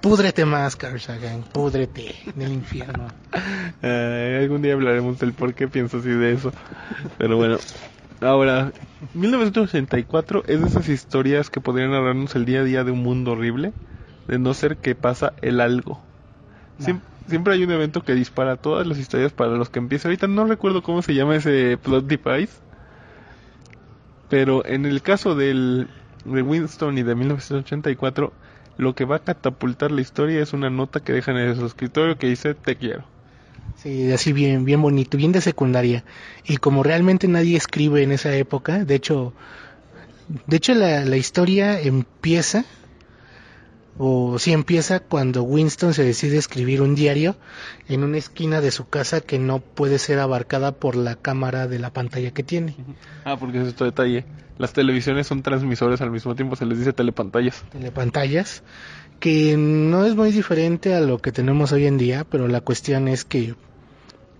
Púdrete más, Carl Sagan, púdrete en el infierno. algún día hablaremos del por qué pienso así de eso. Pero bueno, ahora, 1984 es de esas historias que podrían hablarnos el día a día de un mundo horrible, de no ser que pasa el algo. Siempre, hay un evento que dispara todas las historias para los que empieza. Ahorita no recuerdo cómo se llama ese plot device. Pero en el caso del, de Winston y de 1984 lo que va a catapultar la historia es una nota que dejan en su escritorio que dice te quiero. Sí, así bien, bien bonito, bien de secundaria. Y como realmente nadie escribe en esa época, de hecho, de hecho la, la historia empieza o si empieza cuando Winston se decide escribir un diario en una esquina de su casa que no puede ser abarcada por la cámara de la pantalla que tiene. Ah, porque es otro detalle. Las televisiones son transmisores al mismo tiempo, se les dice telepantallas. Telepantallas, que no es muy diferente a lo que tenemos hoy en día, pero la cuestión es que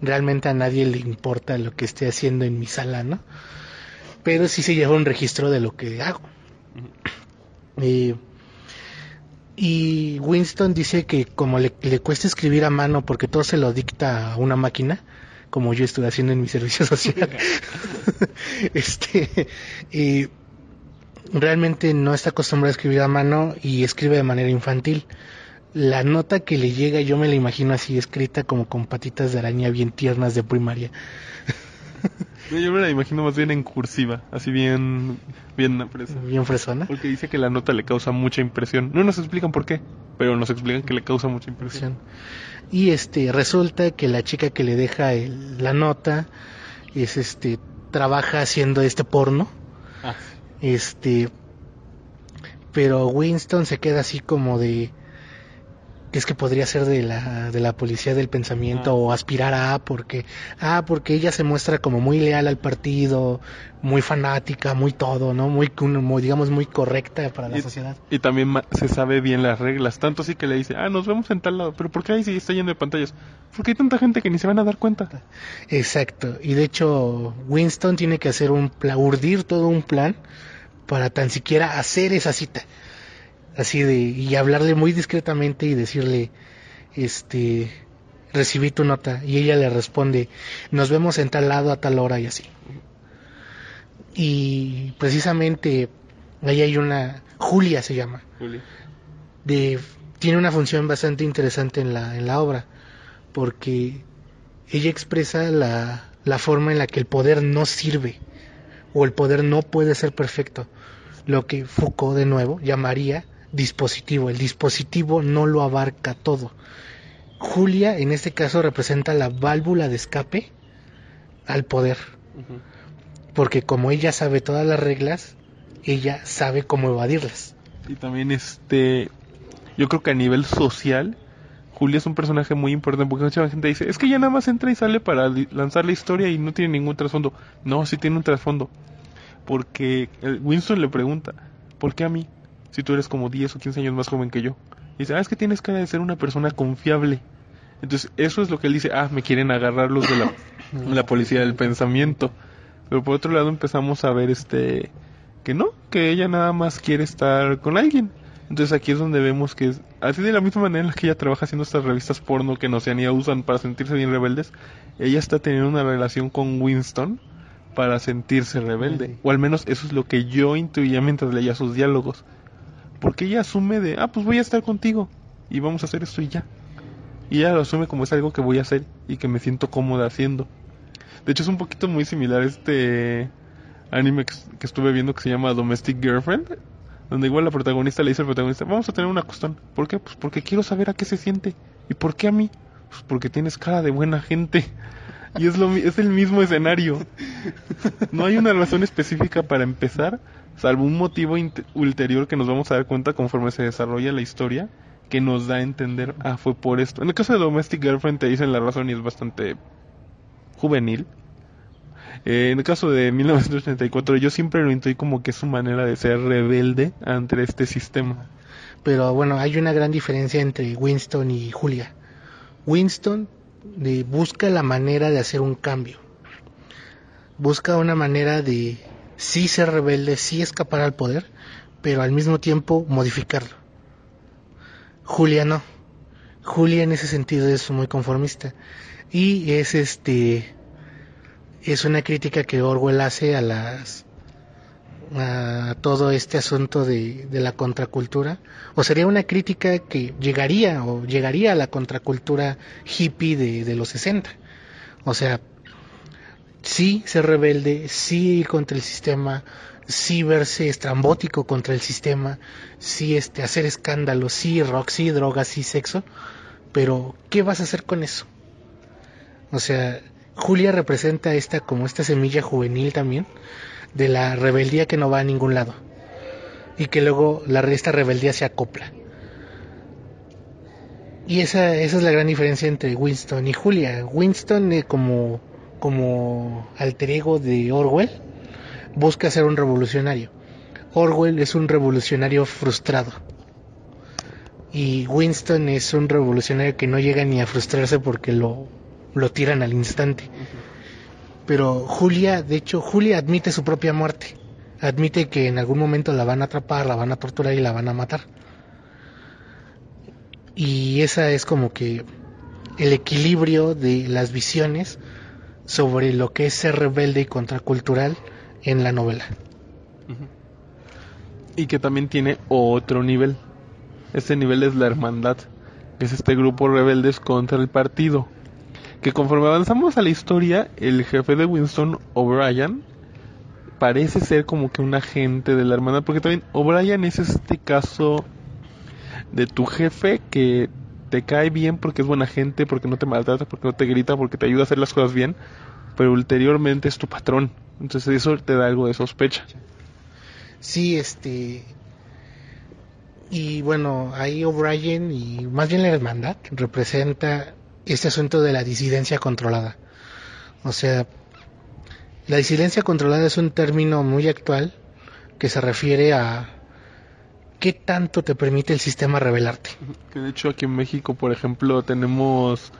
realmente a nadie le importa lo que esté haciendo en mi sala, ¿no? Pero sí se lleva un registro de lo que hago. Y y Winston dice que como le, cuesta escribir a mano porque todo se lo dicta a una máquina, como yo estuve haciendo en mi servicio social, este, y realmente no está acostumbrado a escribir a mano y escribe de manera infantil. La nota que le llega yo me la imagino así escrita como con patitas de araña bien tiernas de primaria. Yo me la imagino más bien en cursiva, así bien, bien fresa. Bien fresona. Porque dice que la nota le causa mucha impresión. No nos explican por qué, pero nos explican que le causa mucha impresión. Y este, resulta que la chica que le deja la nota es este, trabaja haciendo este porno. Ah. Este, pero Winston se queda así como de, es que podría ser de la, de la policía del pensamiento ah. o aspirar a porque ah porque ella se muestra como muy leal al partido muy fanática muy todo no muy, muy digamos muy correcta para la sociedad. y también se sabe bien las reglas. Tanto así que le dice ah nos vemos en tal lado pero por qué ahí sí está yendo de pantallas porque hay tanta gente que ni se van a dar cuenta. Exacto. Y de hecho Winston tiene que hacer un urdir todo un plan para tan siquiera hacer esa cita así de y hablarle muy discretamente y decirle este recibí tu nota y ella le responde nos vemos en tal lado a tal hora y así. Y precisamente ahí hay una Julia se llama. De tiene una función bastante interesante en la en la obra porque ella expresa la, la forma en la que el poder no sirve o el poder no puede ser perfecto. Lo que Foucault de nuevo llamaría dispositivo. El dispositivo no lo abarca todo. Julia en este caso representa la válvula de escape al poder. Porque como ella sabe todas las reglas, ella sabe cómo evadirlas. Y también este, yo creo que a nivel social, Julia es un personaje muy importante porque mucha gente dice, es que ella nada más entra y sale para lanzar la historia y no tiene ningún trasfondo. No, sí tiene un trasfondo. Porque eh, Winston le pregunta, ¿por qué a mí? Si tú eres como 10 o 15 años más joven que yo. Y dice, ah, es que tienes cara de ser una persona confiable. Entonces, eso es lo que él dice, ah, me quieren agarrar los de la, la policía del pensamiento. Pero por otro lado empezamos a ver este que no, que ella nada más quiere estar con alguien. Entonces aquí es donde vemos que es así de la misma manera en la que ella trabaja haciendo estas revistas porno que Oceanía usan para sentirse bien rebeldes, ella está teniendo una relación con Winston para sentirse rebelde. O al menos eso es lo que yo intuía mientras leía sus diálogos. Porque ella asume de, ah, pues voy a estar contigo y vamos a hacer esto y ya. Y ella lo asume como es algo que voy a hacer y que me siento cómoda haciendo. De hecho es un poquito muy similar a este anime que, estuve viendo que se llama Domestic Girlfriend, donde igual la protagonista le dice al protagonista, vamos a tener una costón. ¿Por qué? Pues porque quiero saber a qué se siente. ¿Y por qué a mí? Pues porque tienes cara de buena gente. Y es, lo, es el mismo escenario. No hay una razón específica para empezar, salvo un motivo ulterior que nos vamos a dar cuenta conforme se desarrolla la historia, que nos da a entender, ah, fue por esto. En el caso de Domestic Girlfriend te dicen la razón y es bastante juvenil. Eh, en el caso de 1984 yo siempre lo intuí como que es su manera de ser rebelde ante este sistema. Pero bueno, hay una gran diferencia entre Winston y Julia. Winston de, busca la manera de hacer un cambio. Busca una manera de sí ser rebelde, sí escapar al poder, pero al mismo tiempo modificarlo. Julia no. Julia en ese sentido es muy conformista y es este es una crítica que Orwell hace a las a todo este asunto de, de, la contracultura o sería una crítica que llegaría o llegaría a la contracultura hippie de, de los 60 o sea sí ser rebelde sí ir contra el sistema sí verse estrambótico contra el sistema sí este hacer escándalos sí rock sí drogas sí sexo pero qué vas a hacer con eso o sea Julia representa esta como esta semilla juvenil también de la rebeldía que no va a ningún lado y que luego la esta rebeldía se acopla. Y esa, esa es la gran diferencia entre Winston y Julia. Winston eh, como, como alter ego de Orwell busca ser un revolucionario. Orwell es un revolucionario frustrado. Y Winston es un revolucionario que no llega ni a frustrarse porque lo lo tiran al instante. Pero Julia, de hecho, Julia admite su propia muerte. Admite que en algún momento la van a atrapar, la van a torturar y la van a matar. Y esa es como que el equilibrio de las visiones sobre lo que es ser rebelde y contracultural en la novela. Y que también tiene otro nivel. Ese nivel es la hermandad. Es este grupo rebeldes contra el partido que conforme avanzamos a la historia, el jefe de Winston, O'Brien, parece ser como que un agente de la hermandad, porque también O'Brien es este caso de tu jefe que te cae bien porque es buena gente, porque no te maltrata, porque no te grita, porque te ayuda a hacer las cosas bien, pero ulteriormente es tu patrón. Entonces eso te da algo de sospecha. Sí, este... Y bueno, ahí O'Brien y más bien la hermandad representa este asunto de la disidencia controlada. O sea, la disidencia controlada es un término muy actual que se refiere a qué tanto te permite el sistema revelarte. Que de hecho aquí en México, por ejemplo, tenemos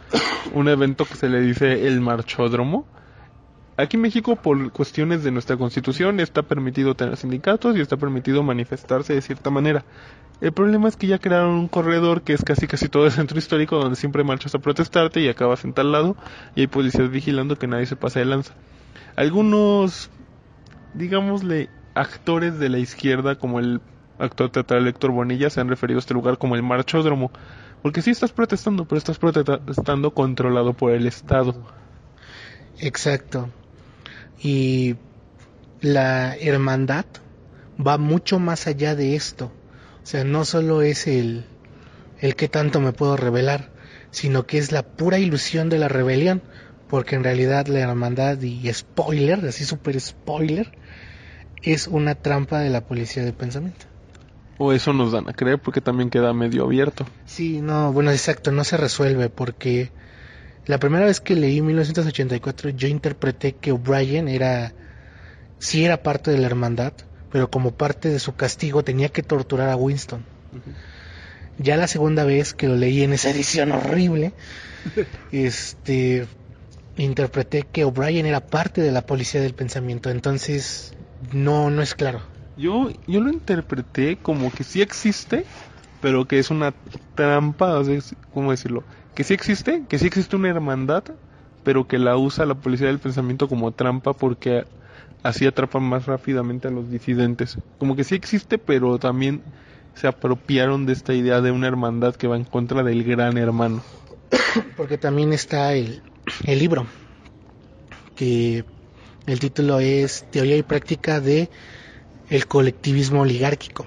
un evento que se le dice el marchódromo. Aquí en México, por cuestiones de nuestra constitución, está permitido tener sindicatos y está permitido manifestarse de cierta manera. El problema es que ya crearon un corredor que es casi casi todo el centro histórico donde siempre marchas a protestarte y acabas en tal lado y hay policías vigilando que nadie se pase de lanza. Algunos, digámosle, actores de la izquierda como el actor teatral Héctor Bonilla se han referido a este lugar como el marchódromo, porque sí estás protestando, pero estás protestando controlado por el Estado. Exacto. Y la hermandad va mucho más allá de esto o sea, no solo es el, el que tanto me puedo revelar, sino que es la pura ilusión de la rebelión, porque en realidad la hermandad y spoiler, así super spoiler, es una trampa de la policía de pensamiento. O eso nos dan a creer porque también queda medio abierto. Sí, no, bueno, exacto, no se resuelve porque la primera vez que leí 1984 yo interpreté que O'Brien era, sí era parte de la hermandad, pero como parte de su castigo tenía que torturar a Winston. Ya la segunda vez que lo leí en esa edición horrible, este interpreté que O'Brien era parte de la policía del pensamiento, entonces no no es claro. Yo yo lo interpreté como que sí existe, pero que es una trampa, ¿cómo decirlo? Que sí existe, que sí existe una hermandad, pero que la usa la policía del pensamiento como trampa porque así atrapan más rápidamente a los disidentes. Como que sí existe, pero también se apropiaron de esta idea de una hermandad que va en contra del gran hermano. Porque también está el, el libro, que el título es Teoría y práctica de el colectivismo oligárquico.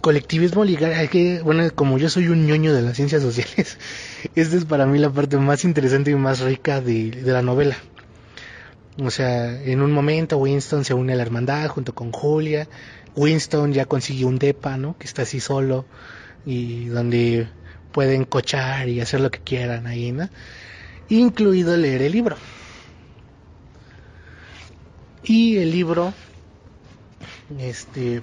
Colectivismo oligárquico, bueno, como yo soy un ñoño de las ciencias sociales, esta es para mí la parte más interesante y más rica de, de la novela. O sea, en un momento Winston se une a la hermandad junto con Julia. Winston ya consiguió un depa, ¿no? Que está así solo y donde pueden cochar y hacer lo que quieran ahí, ¿no? Incluido leer el libro. Y el libro, este,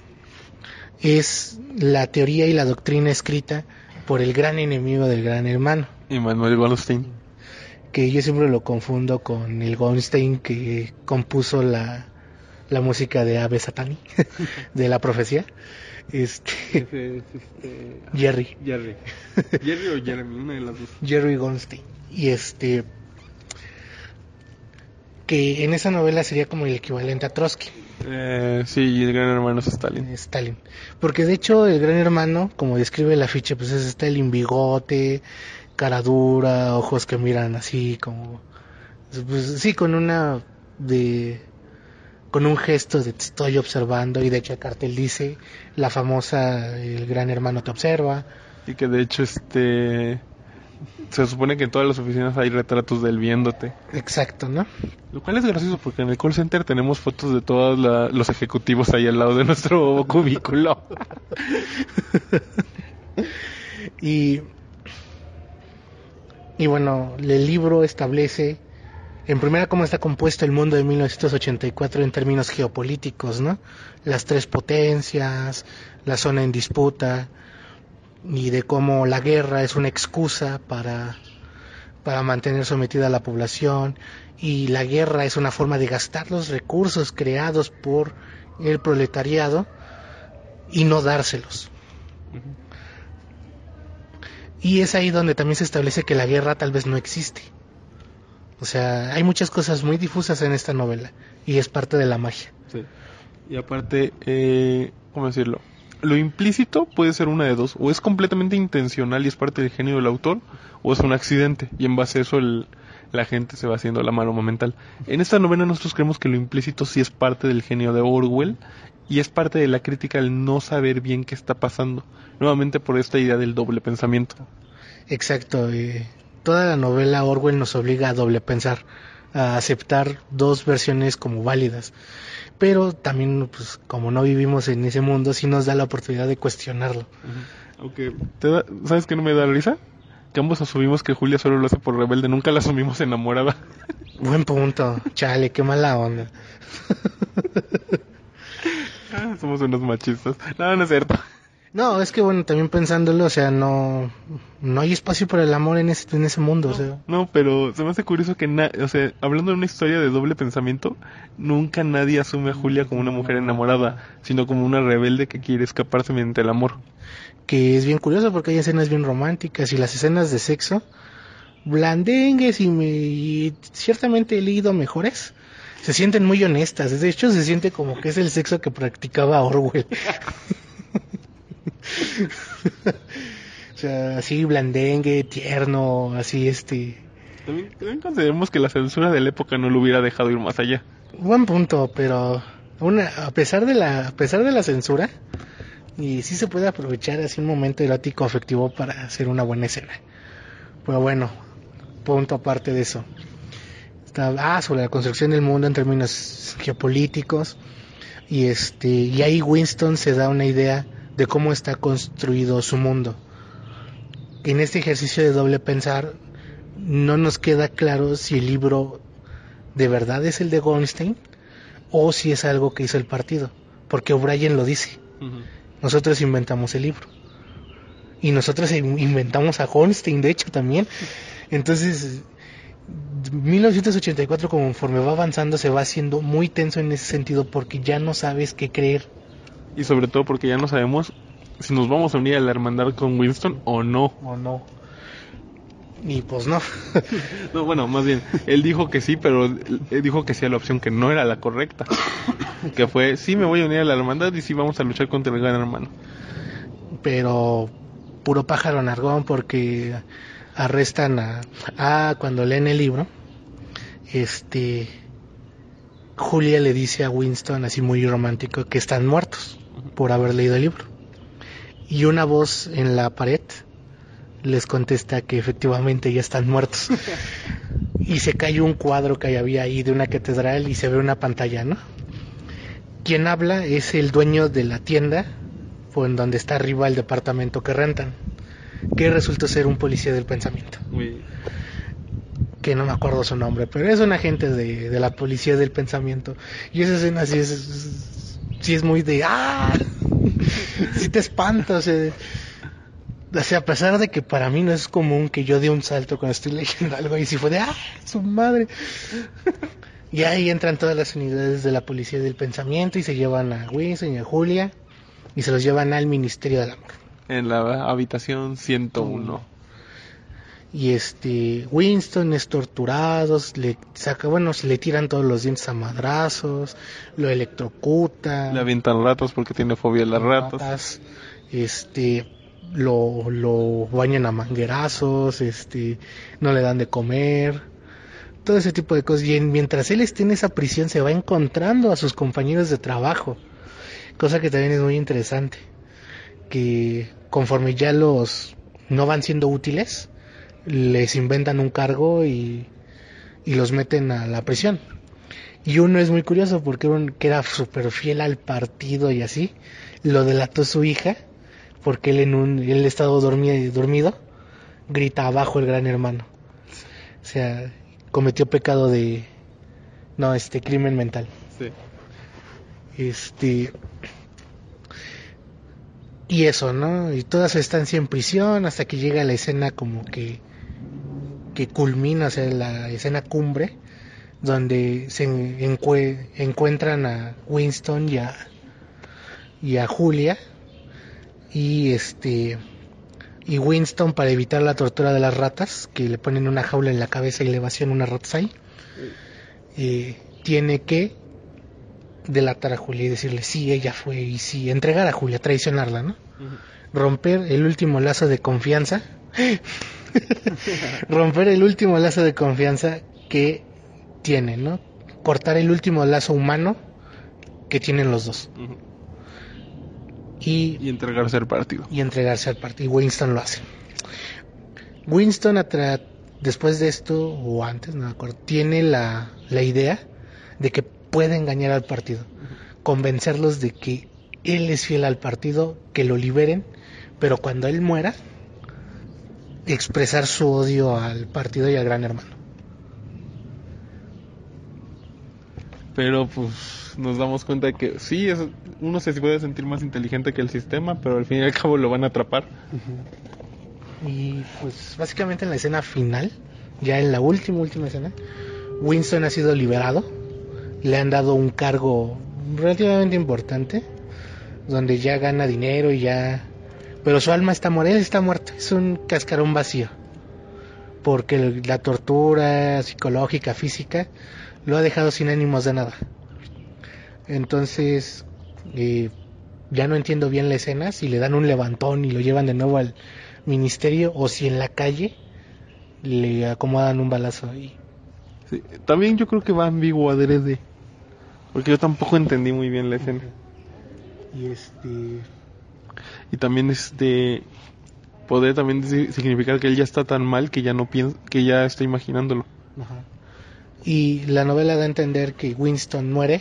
es la teoría y la doctrina escrita por el gran enemigo del gran hermano Y Manuel Goldstein. que yo siempre lo confundo con el Goldstein que compuso la, la música de Ave Satani, de la profecía. Este, Jerry, Jerry. Jerry o Jeremy, una de las dos. Jerry Goldstein. Y este, que en esa novela sería como el equivalente a Trotsky, Eh, sí, el gran hermano es Stalin. Stalin. Porque de hecho el gran hermano, como describe el afiche, pues es Stalin bigote, cara dura, ojos que miran así como... Pues sí, con una de... con un gesto de te estoy observando y de hecho el cartel dice la famosa el gran hermano te observa. Y que de hecho, este. Se supone que en todas las oficinas hay retratos del viéndote. Exacto, ¿no? Lo cual es gracioso porque en el call center tenemos fotos de todos la- los ejecutivos ahí al lado de nuestro cubículo. Y, y bueno, el libro establece, en primera, cómo está compuesto el mundo de 1984 en términos geopolíticos, ¿no? Las tres potencias, la zona en disputa, y de cómo la guerra es una excusa para, para mantener sometida a la población, y la guerra es una forma de gastar los recursos creados por el proletariado y no dárselos. Y es ahí donde también se establece que la guerra tal vez no existe. O sea, hay muchas cosas muy difusas en esta novela y es parte de la magia. Sí. Y aparte, eh, ¿cómo decirlo? Lo implícito puede ser una de dos. O es completamente intencional y es parte del genio del autor, o es un accidente. Y en base a eso el- la gente se va haciendo la mano mental. En esta novela nosotros creemos que lo implícito sí es parte del genio de Orwell y es parte de la crítica al no saber bien qué está pasando. Nuevamente por esta idea del doble pensamiento. Exacto. eh, toda la novela Orwell nos obliga a doble pensar, a aceptar dos versiones como válidas. Pero también, pues, como no vivimos en ese mundo, sí nos da la oportunidad de cuestionarlo. Aunque, ¿te da- ¿sabes qué no me da risa? Que ambos asumimos que Julia solo lo hace por rebelde, nunca la asumimos enamorada. Buen punto. Chale, qué mala onda. Ah, Somos unos machistas. No, no es cierto. No, es que bueno, también pensándolo, o sea, no, no hay espacio para el amor en ese, en ese mundo, o sea. No, pero se me hace curioso que, na- o sea, hablando de una historia de doble pensamiento, nunca nadie asume a Julia como una mujer enamorada, sino como una rebelde que quiere escaparse mediante el amor. que es bien curioso porque hay escenas bien románticas y las escenas de sexo blandengues y, me- y ciertamente he leído mejores se sienten muy honestas de hecho se siente como que es el sexo que practicaba Orwell o sea así blandengue tierno así este. También, también consideremos que la censura de la época no lo hubiera dejado ir más allá. buen punto pero una, a pesar de la a pesar de la censura y sí se puede aprovechar así un momento erótico afectivo para hacer una buena escena. Pero bueno punto aparte de eso. Está- ah sobre la construcción del mundo en términos geopolíticos. Y este y ahí Winston se da una idea de cómo está construido su mundo en este ejercicio de doble pensar no nos queda claro si el libro de verdad es el de Goldstein o si es algo que hizo el partido porque O'Brien lo dice nosotros inventamos el libro Y nosotros inventamos a Holstein, de hecho, también. Entonces, 1984 conforme va avanzando se va haciendo muy tenso en ese sentido porque ya no sabes qué creer. Y sobre todo porque ya no sabemos si nos vamos a unir a la hermandad con Winston o no. O no. Y pues no. no, bueno, más bien, él dijo que sí, pero él dijo que sí a la opción que no era la correcta. que fue, sí me voy a unir a la hermandad y sí vamos a luchar contra el gran hermano. Pero puro pájaro nargón porque arrestan a, a cuando leen el libro, este Julia le dice a Winston así muy romántico que están muertos por haber leído el libro. Y una voz en la pared les contesta que efectivamente ya están muertos. y se cae un cuadro que había ahí de una catedral y se ve una pantalla, ¿no? Quien habla es el dueño de la tienda, en donde está arriba el departamento que rentan, que resultó ser un policía del pensamiento. Que no me acuerdo su nombre, pero es un agente de, de la policía del pensamiento. Y esa escena sí es, sí es muy de ¡ah! sí te espanta, sea, o sea, a pesar de que para mí no es común que yo dé un salto cuando estoy leyendo algo y si fue de ¡ah! su madre. y ahí entran todas las unidades de la policía del pensamiento y se llevan a Winston y a Julia y se los llevan al Ministerio del Amor. En la habitación 101. Y este Winston es torturado, le saca, bueno, se le tiran todos los dientes a madrazos, lo electrocuta. Le avientan ratos porque tiene fobia a las ratas. Este lo, lo bañan a manguerazos, este, no le dan de comer, todo ese tipo de cosas. Y mientras él esté en esa prisión se va encontrando a sus compañeros de trabajo, cosa que también es muy interesante, que conforme ya los no van siendo útiles, les inventan un cargo y, y los meten a la prisión. Y uno es muy curioso porque uno que era súper fiel al partido y así, lo delató su hija porque él en un él estado dormido, dormido grita abajo el gran hermano. O sea, cometió pecado de no, este crimen mental. Sí. Este y eso, ¿no? Y toda su estancia en prisión hasta que llega la escena como que que culmina, o sea, la escena cumbre donde se encuentran a Winston y a, y a Julia y este y Winston para evitar la tortura de las ratas que le ponen una jaula en la cabeza y le vacían una ratas ahí eh, tiene que delatar a Julia y decirle sí ella fue y sí entregar a Julia traicionarla no romper el último lazo de confianza romper el último lazo de confianza que tienen no cortar el último lazo humano que tienen los dos y, entregarse al partido. Y entregarse al partido. Y Winston lo hace. Winston, después de esto, o antes, no me acuerdo, tiene la, la idea de que puede engañar al partido. Convencerlos de que él es fiel al partido, que lo liberen, pero cuando él muera, expresar su odio al partido y al gran hermano. Pero pues nos damos cuenta de que sí, es, uno se puede sentir más inteligente que el sistema, pero al fin y al cabo lo van a atrapar. Y pues básicamente en la escena final, ya en la última, última escena, Winston ha sido liberado, le han dado un cargo relativamente importante, donde ya gana dinero y ya... Pero su alma está muerta, él está muerto, es un cascarón vacío, porque la tortura psicológica, física, lo ha dejado sin ánimos de nada. Entonces, eh, ya no entiendo bien la escena, si le dan un levantón y lo llevan de nuevo al ministerio o si en la calle le acomodan un balazo ahí. también yo creo que va ambiguo adrede, porque yo tampoco entendí muy bien la escena. Y este... Y también este... Poder también significar que él ya está tan mal que ya no piensa, que ya está imaginándolo. Ajá. Y la novela da a entender que Winston muere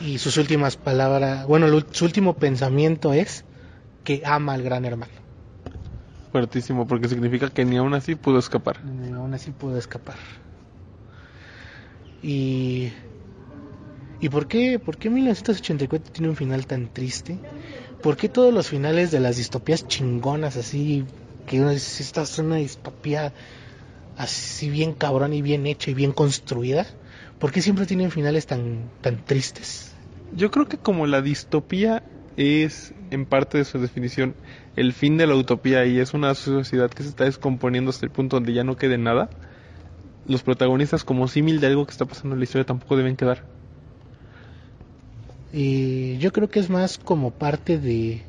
y sus últimas palabras, bueno, su último pensamiento es que ama al gran hermano. Fuertísimo, porque significa que ni aún así pudo escapar. Ni aún así pudo escapar. Y ¿Y por qué, por qué 1984 tiene un final tan triste? ¿Por qué todos los finales de las distopías chingonas así, que uno dice, esta es una distopía así bien cabrón y bien hecha y bien construida, ¿por qué siempre tienen finales tan, tan tristes? Yo creo que como la distopía es, en parte de su definición, el fin de la utopía y es una sociedad que se está descomponiendo hasta el punto donde ya no quede nada, los protagonistas como símil de algo que está pasando en la historia tampoco deben quedar. Y yo creo que es más como parte de,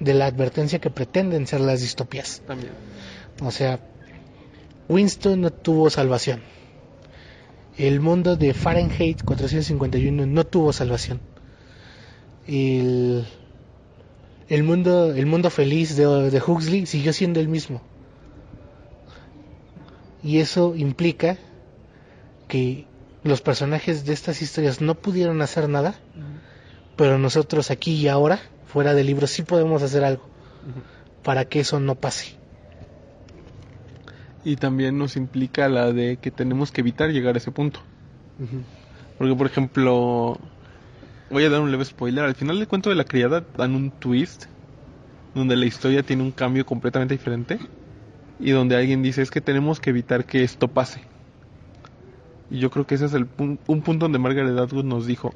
de la advertencia que pretenden ser las distopías. También. O sea, Winston no tuvo salvación. El mundo de Fahrenheit 451 no tuvo salvación. El, el mundo, el mundo feliz de, de Huxley siguió siendo el mismo. Y eso implica que los personajes de estas historias no pudieron hacer nada, pero nosotros aquí y ahora, fuera del libro, sí podemos hacer algo para que eso no pase. Y también nos implica la de que tenemos que evitar llegar a ese punto. Porque, por ejemplo, voy a dar un leve spoiler. Al final del cuento de la criada dan un twist donde la historia tiene un cambio completamente diferente y donde alguien dice es que tenemos que evitar que esto pase. Y yo creo que ese es el pun- un punto donde Margaret Atwood nos dijo,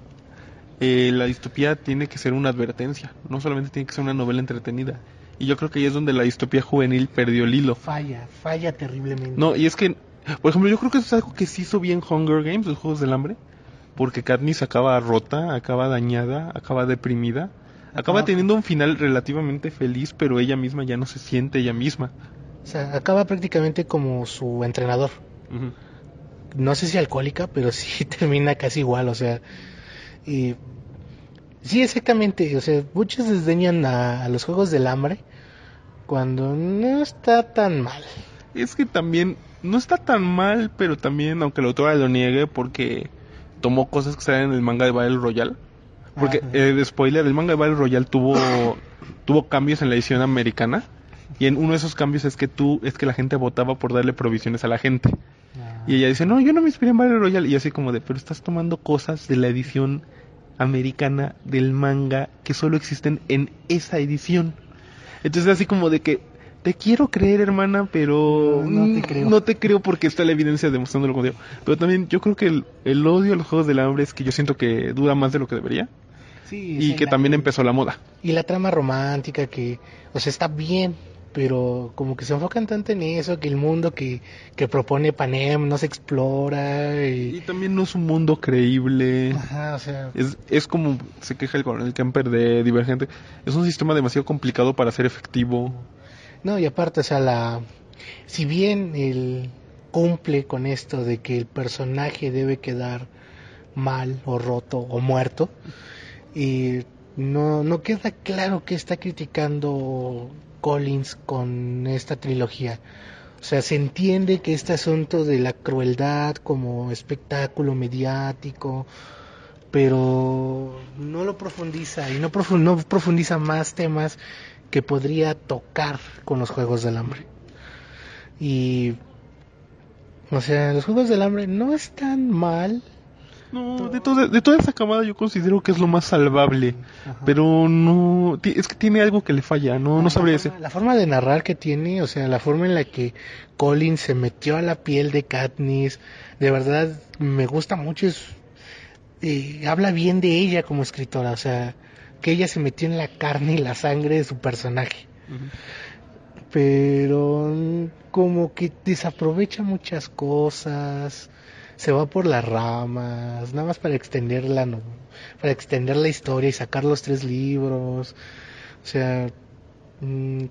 eh, la distopía tiene que ser una advertencia, no solamente tiene que ser una novela entretenida. Y yo creo que ahí es donde la distopía juvenil perdió el hilo. Falla, falla terriblemente. No, y es que, por ejemplo, yo creo que eso es algo que sí hizo bien Hunger Games, los Juegos del Hambre, porque Katniss acaba rota, acaba dañada, acaba deprimida, acaba teniendo un final relativamente feliz, pero ella misma ya no se siente ella misma. O sea, acaba prácticamente como su entrenador. No sé si alcohólica, pero sí termina casi igual, o sea, y sí, exactamente, o sea, muchos desdeñan a, a los juegos del hambre cuando no está tan mal. Es que también no está tan mal, pero también, aunque la autora lo niegue, porque tomó cosas que salen en el manga de Battle Royale. Porque, eh, de spoiler, el manga de Battle Royale tuvo, tuvo cambios en la edición americana. Y en uno de esos cambios es que tú, es que la gente votaba por darle provisiones a la gente. Y ella dice, no, yo no me inspiré en Battle Royale. Y yo así como de, pero estás tomando cosas de la edición americana del manga que solo existen en esa edición. Entonces así como de que, te quiero creer, hermana, pero No, no te mm, creo. no te creo porque está la evidencia demostrando lo contrario. Pero también yo creo que el, el odio a los Juegos del Hambre es que yo siento que dura más de lo que debería. Sí, Y que la- también empezó la moda. Y la trama romántica que, o sea, está bien, pero como que se enfocan tanto en eso, que el mundo que, que propone Panem no se explora Y y... también no es un mundo creíble. Ajá, o sea, Es, es como se queja el coronel Kemper de Divergente. Es un sistema demasiado complicado para ser efectivo. No, y aparte, o sea, la si bien él cumple con esto de que el personaje debe quedar mal o roto o muerto, y no, no queda claro que está criticando Collins con esta trilogía. O sea, se entiende que este asunto de la crueldad como espectáculo mediático, pero no lo profundiza y no, profu- no profundiza más temas que podría tocar con los Juegos del Hambre. Y, o sea, los Juegos del Hambre no están mal. No, de, toda- de toda esa camada yo considero que es lo más salvable. Pero no, es que tiene algo que le falla, no, no sabría decir. la forma de narrar que tiene, o sea, la forma en la que Colin se metió a la piel de Katniss, de verdad me gusta mucho. Es, eh, habla bien de ella como escritora, o sea, que ella se metió en la carne y la sangre de su personaje. Pero como que desaprovecha muchas cosas, se va por las ramas, nada más para extender la, no- para extender la historia y sacar los tres libros. O sea, mm,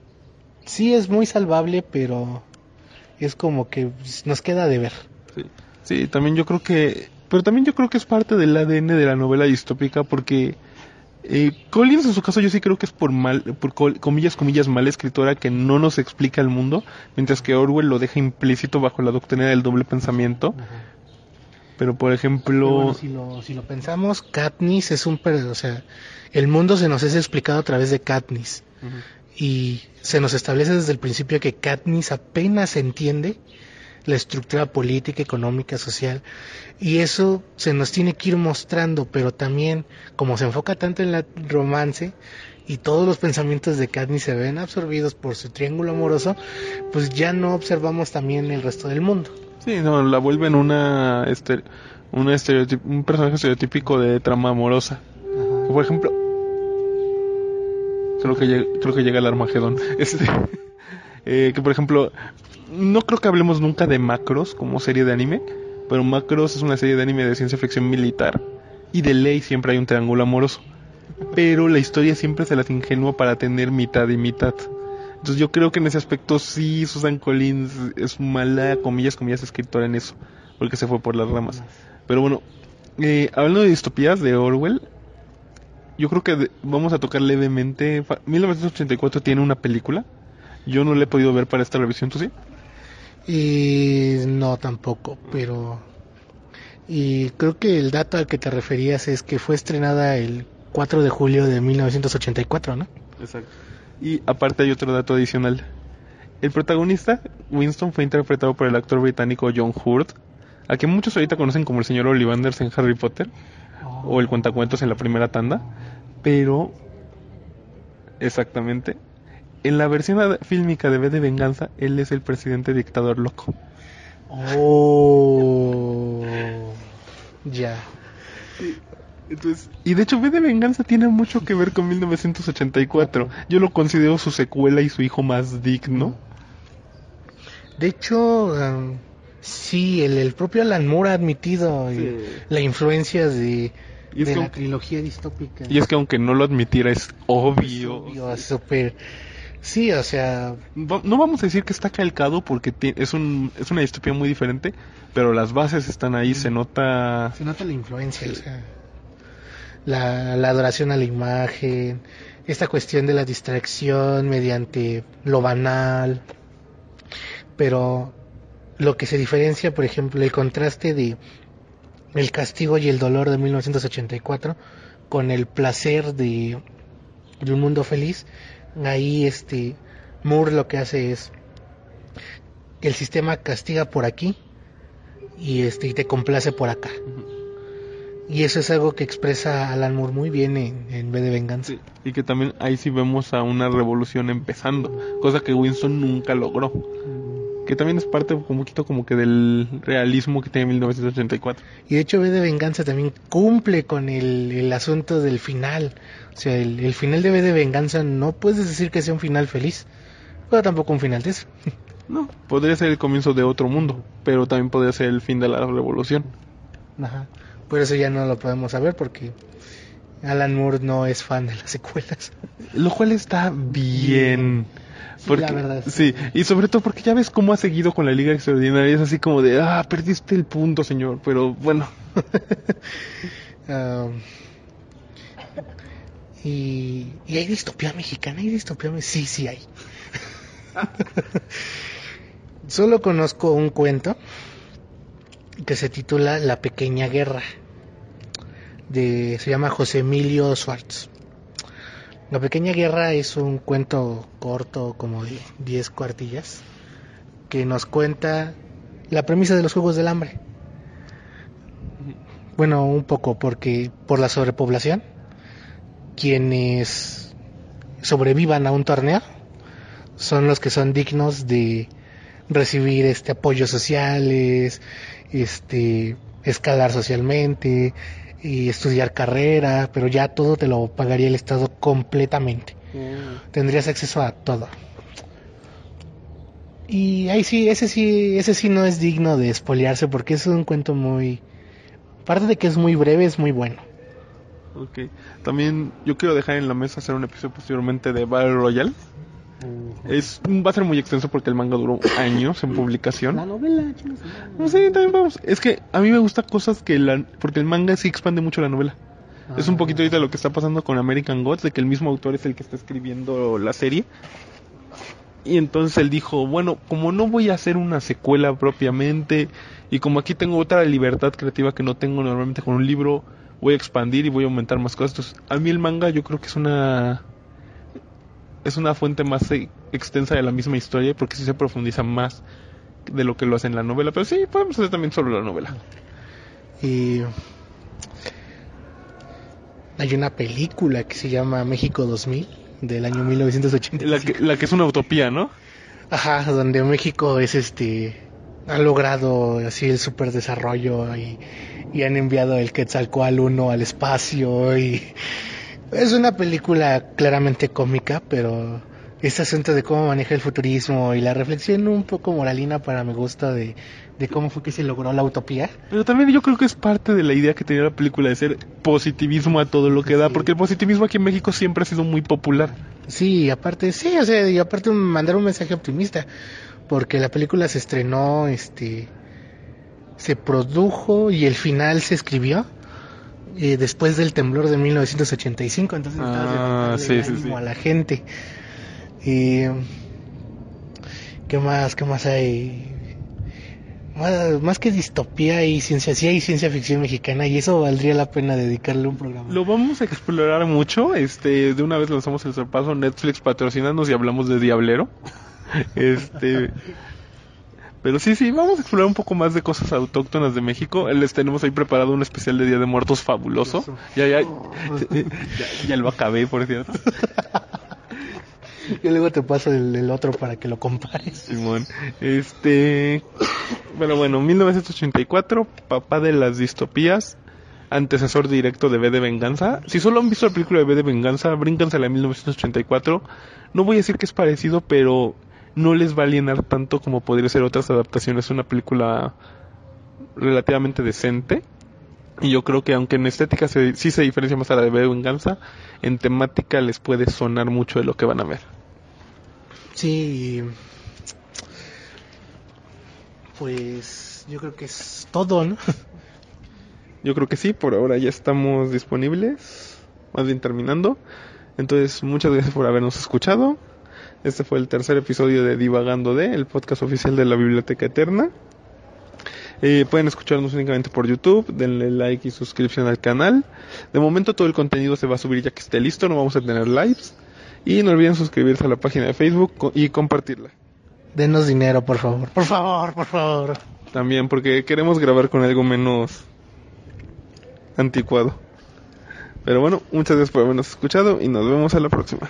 sí es muy salvable, pero es como que nos queda de ver. Sí. Sí, también yo creo que, pero también yo creo que es parte del ADN de la novela distópica porque eh, Collins en su caso yo sí creo que es por mal, por comillas, comillas, mala escritora que no nos explica el mundo, mientras que Orwell lo deja implícito bajo la doctrina del doble pensamiento. Pero por Pero ejemplo, bueno, si lo, si lo pensamos, Katniss es un... O sea, el mundo se nos es explicado a través de Katniss. Y se nos establece desde el principio que Katniss apenas entiende la estructura política, económica, social. Y eso se nos tiene que ir mostrando, pero también, como se enfoca tanto en el romance, y todos los pensamientos de Katniss se ven absorbidos por su triángulo amoroso, pues ya no observamos también el resto del mundo. Sí, no, la vuelven una, este, un, personaje estereotípico de trama amorosa. Por ejemplo, creo que llega, creo que llega el Armagedón. Este, eh, que por ejemplo, no creo que hablemos nunca de Macros como serie de anime, pero Macros es una serie de anime de ciencia ficción militar y de ley siempre hay un triángulo amoroso. Pero la historia siempre se las ingenua para tener mitad y mitad. Entonces yo creo que en ese aspecto sí Susan Collins es mala, comillas, comillas, escritora en eso, porque se fue por las ramas. Pero bueno, eh, hablando de distopías de Orwell, yo creo que de- vamos a tocar levemente. fa- 1984 tiene una película. Yo no la he podido ver para esta revisión, ¿tú sí? Y no tampoco, pero... Y creo que el dato al que te referías es que fue estrenada el 4 de julio de 1984, ¿no? Exacto. Y aparte hay otro dato adicional. El protagonista, Winston, fue interpretado por el actor británico John Hurt, a quien muchos ahorita conocen como el señor Ollivanders en Harry Potter, o el cuentacuentos en la primera tanda, pero exactamente en la versión fílmica de V de Venganza, él es el presidente dictador loco. Oh, ya. Entonces, y de hecho V de Venganza tiene mucho que ver con 1984. Yo lo considero su secuela y su hijo más digno. De hecho, um, sí, el, el propio Alan Moore ha admitido eh, Sí. la influencia de, Y la aunque- trilogía distópica. Y es que aunque no lo admitiera es obvio. Obvio, es súper... Sí, o sea, No vamos a decir que está calcado porque es, un, es una distopía muy diferente, pero las bases están ahí, se nota... se nota la influencia, o sea, la, la adoración a la imagen, esta cuestión de la distracción mediante lo banal, pero lo que se diferencia, por ejemplo, el contraste de el castigo y el dolor de 1984 con el placer de, de un mundo feliz, ahí este Moore lo que hace es el sistema castiga por aquí y este y te complace por acá. Y eso es algo que expresa Alan Moore muy bien en, en V de Venganza. Sí, y que también ahí sí vemos a una revolución empezando, cosa que Winston nunca logró. Que también es parte un poquito como que del realismo que tiene 1984. Y de hecho V de Venganza también cumple con el, el asunto del final. O sea, el, el final de V de Venganza no puedes decir que sea un final feliz, pero tampoco un final de eso. No, podría ser el comienzo de otro mundo, pero también podría ser el fin de la revolución. Ajá. Por eso ya no lo podemos saber porque Alan Moore no es fan de las secuelas. Lo cual está bien. Sí, Porque, la verdad, sí, y sobre todo porque ya ves cómo ha seguido con la Liga Extraordinaria. Es así como de, ah, perdiste el punto, señor. Pero bueno, Um, y, y hay distopía mexicana, hay distopía me- Sí, sí hay. Solo conozco un cuento que se titula La Pequeña Guerra. De, se llama José Emilio Schwartz. La Pequeña Guerra es un cuento corto, como de 10 cuartillas, que nos cuenta la premisa de los Juegos del Hambre. Bueno, un poco, porque por la sobrepoblación, quienes sobrevivan a un torneo son los que son dignos de recibir este apoyos sociales, este escalar socialmente y estudiar carrera, pero ya todo te lo pagaría el Estado completamente. Tendrías acceso a todo. Y ahí sí, ese sí, ese sí no es digno de espolearse porque es un cuento muy aparte de que es muy breve, es muy bueno. ok. También yo quiero dejar en la mesa hacer un episodio posteriormente de Battle Royale. Es, va a ser muy extenso porque el manga duró años en publicación. novela, No sé, también vamos. Es que a mí me gusta cosas que la... Porque el manga sí expande mucho la novela. Es un poquito ahorita lo que está pasando con American Gods, de que el mismo autor es el que está escribiendo la serie. Y entonces él dijo, bueno, como no voy a hacer una secuela propiamente, y como aquí tengo otra libertad creativa que no tengo normalmente con un libro, voy a expandir y voy a aumentar más cosas. Entonces, a mí el manga yo creo que es una... Es una fuente más eh, extensa de la misma historia, porque sí se profundiza más de lo que lo hace en la novela. Pero sí, podemos hacer también solo la novela. Y Hay una película que se llama México 2000 del año 1985. La que, la que es una utopía, ¿no? Ajá, donde México es este ha logrado así el superdesarrollo y, y han enviado el Quetzalcoatl 1 al espacio y es una película claramente cómica, pero ese asunto de cómo maneja el futurismo y la reflexión un poco moralina para mi gusto de, de cómo fue que se logró la utopía. Pero también yo creo que es parte de la idea que tenía la película de ser positivismo a todo lo que da, porque el positivismo aquí en México siempre ha sido muy popular. Sí, aparte, sí, o sea, y aparte mandar un mensaje optimista, porque la película se estrenó, este, se produjo y el final se escribió eh, después del temblor de 1985, entonces Ah, sí, el sí, ánimo sí. a la gente. Y, ¿Qué más? ¿Qué más hay? Más, más que distopía y ciencia, sí hay ciencia ficción mexicana y eso valdría la pena dedicarle un programa. Lo vamos a explorar mucho, este, de una vez lanzamos el sorpaso Netflix patrocinanos y hablamos de Diablero. Este, pero sí, sí, vamos a explorar un poco más de cosas autóctonas de México. Les tenemos ahí preparado un especial de Día de Muertos fabuloso. Ya, ya, ya, ya lo acabé, por cierto. Yo luego te paso el, el otro para que lo compares. Simón. Este. Pero bueno, 1984, papá de las distopías, antecesor directo de V de Venganza. Si solo han visto la película de V de Venganza, bríncansela en 1984. No voy a decir que es parecido, pero no les va a llenar tanto como podría ser otras adaptaciones. Es una película relativamente decente. Y yo creo que aunque en estética se- sí se diferencia más a la de de Venganza, en temática les puede sonar mucho de lo que van a ver. Sí. Pues yo creo que es todo, ¿no? Yo creo que sí, por ahora ya estamos disponibles, más bien terminando. Entonces, muchas gracias por habernos escuchado. Este fue el tercer episodio de Divagando de, el podcast oficial de la Biblioteca Eterna. Eh, pueden escucharnos únicamente por YouTube, denle like y suscripción al canal. De momento todo el contenido se va a subir ya que esté listo, no vamos a tener lives. Y no olviden suscribirse a la página de Facebook y compartirla. Denos dinero, por favor. Por favor, por favor. También porque queremos grabar con algo menos anticuado. Pero bueno, muchas gracias por habernos escuchado y nos vemos a la próxima.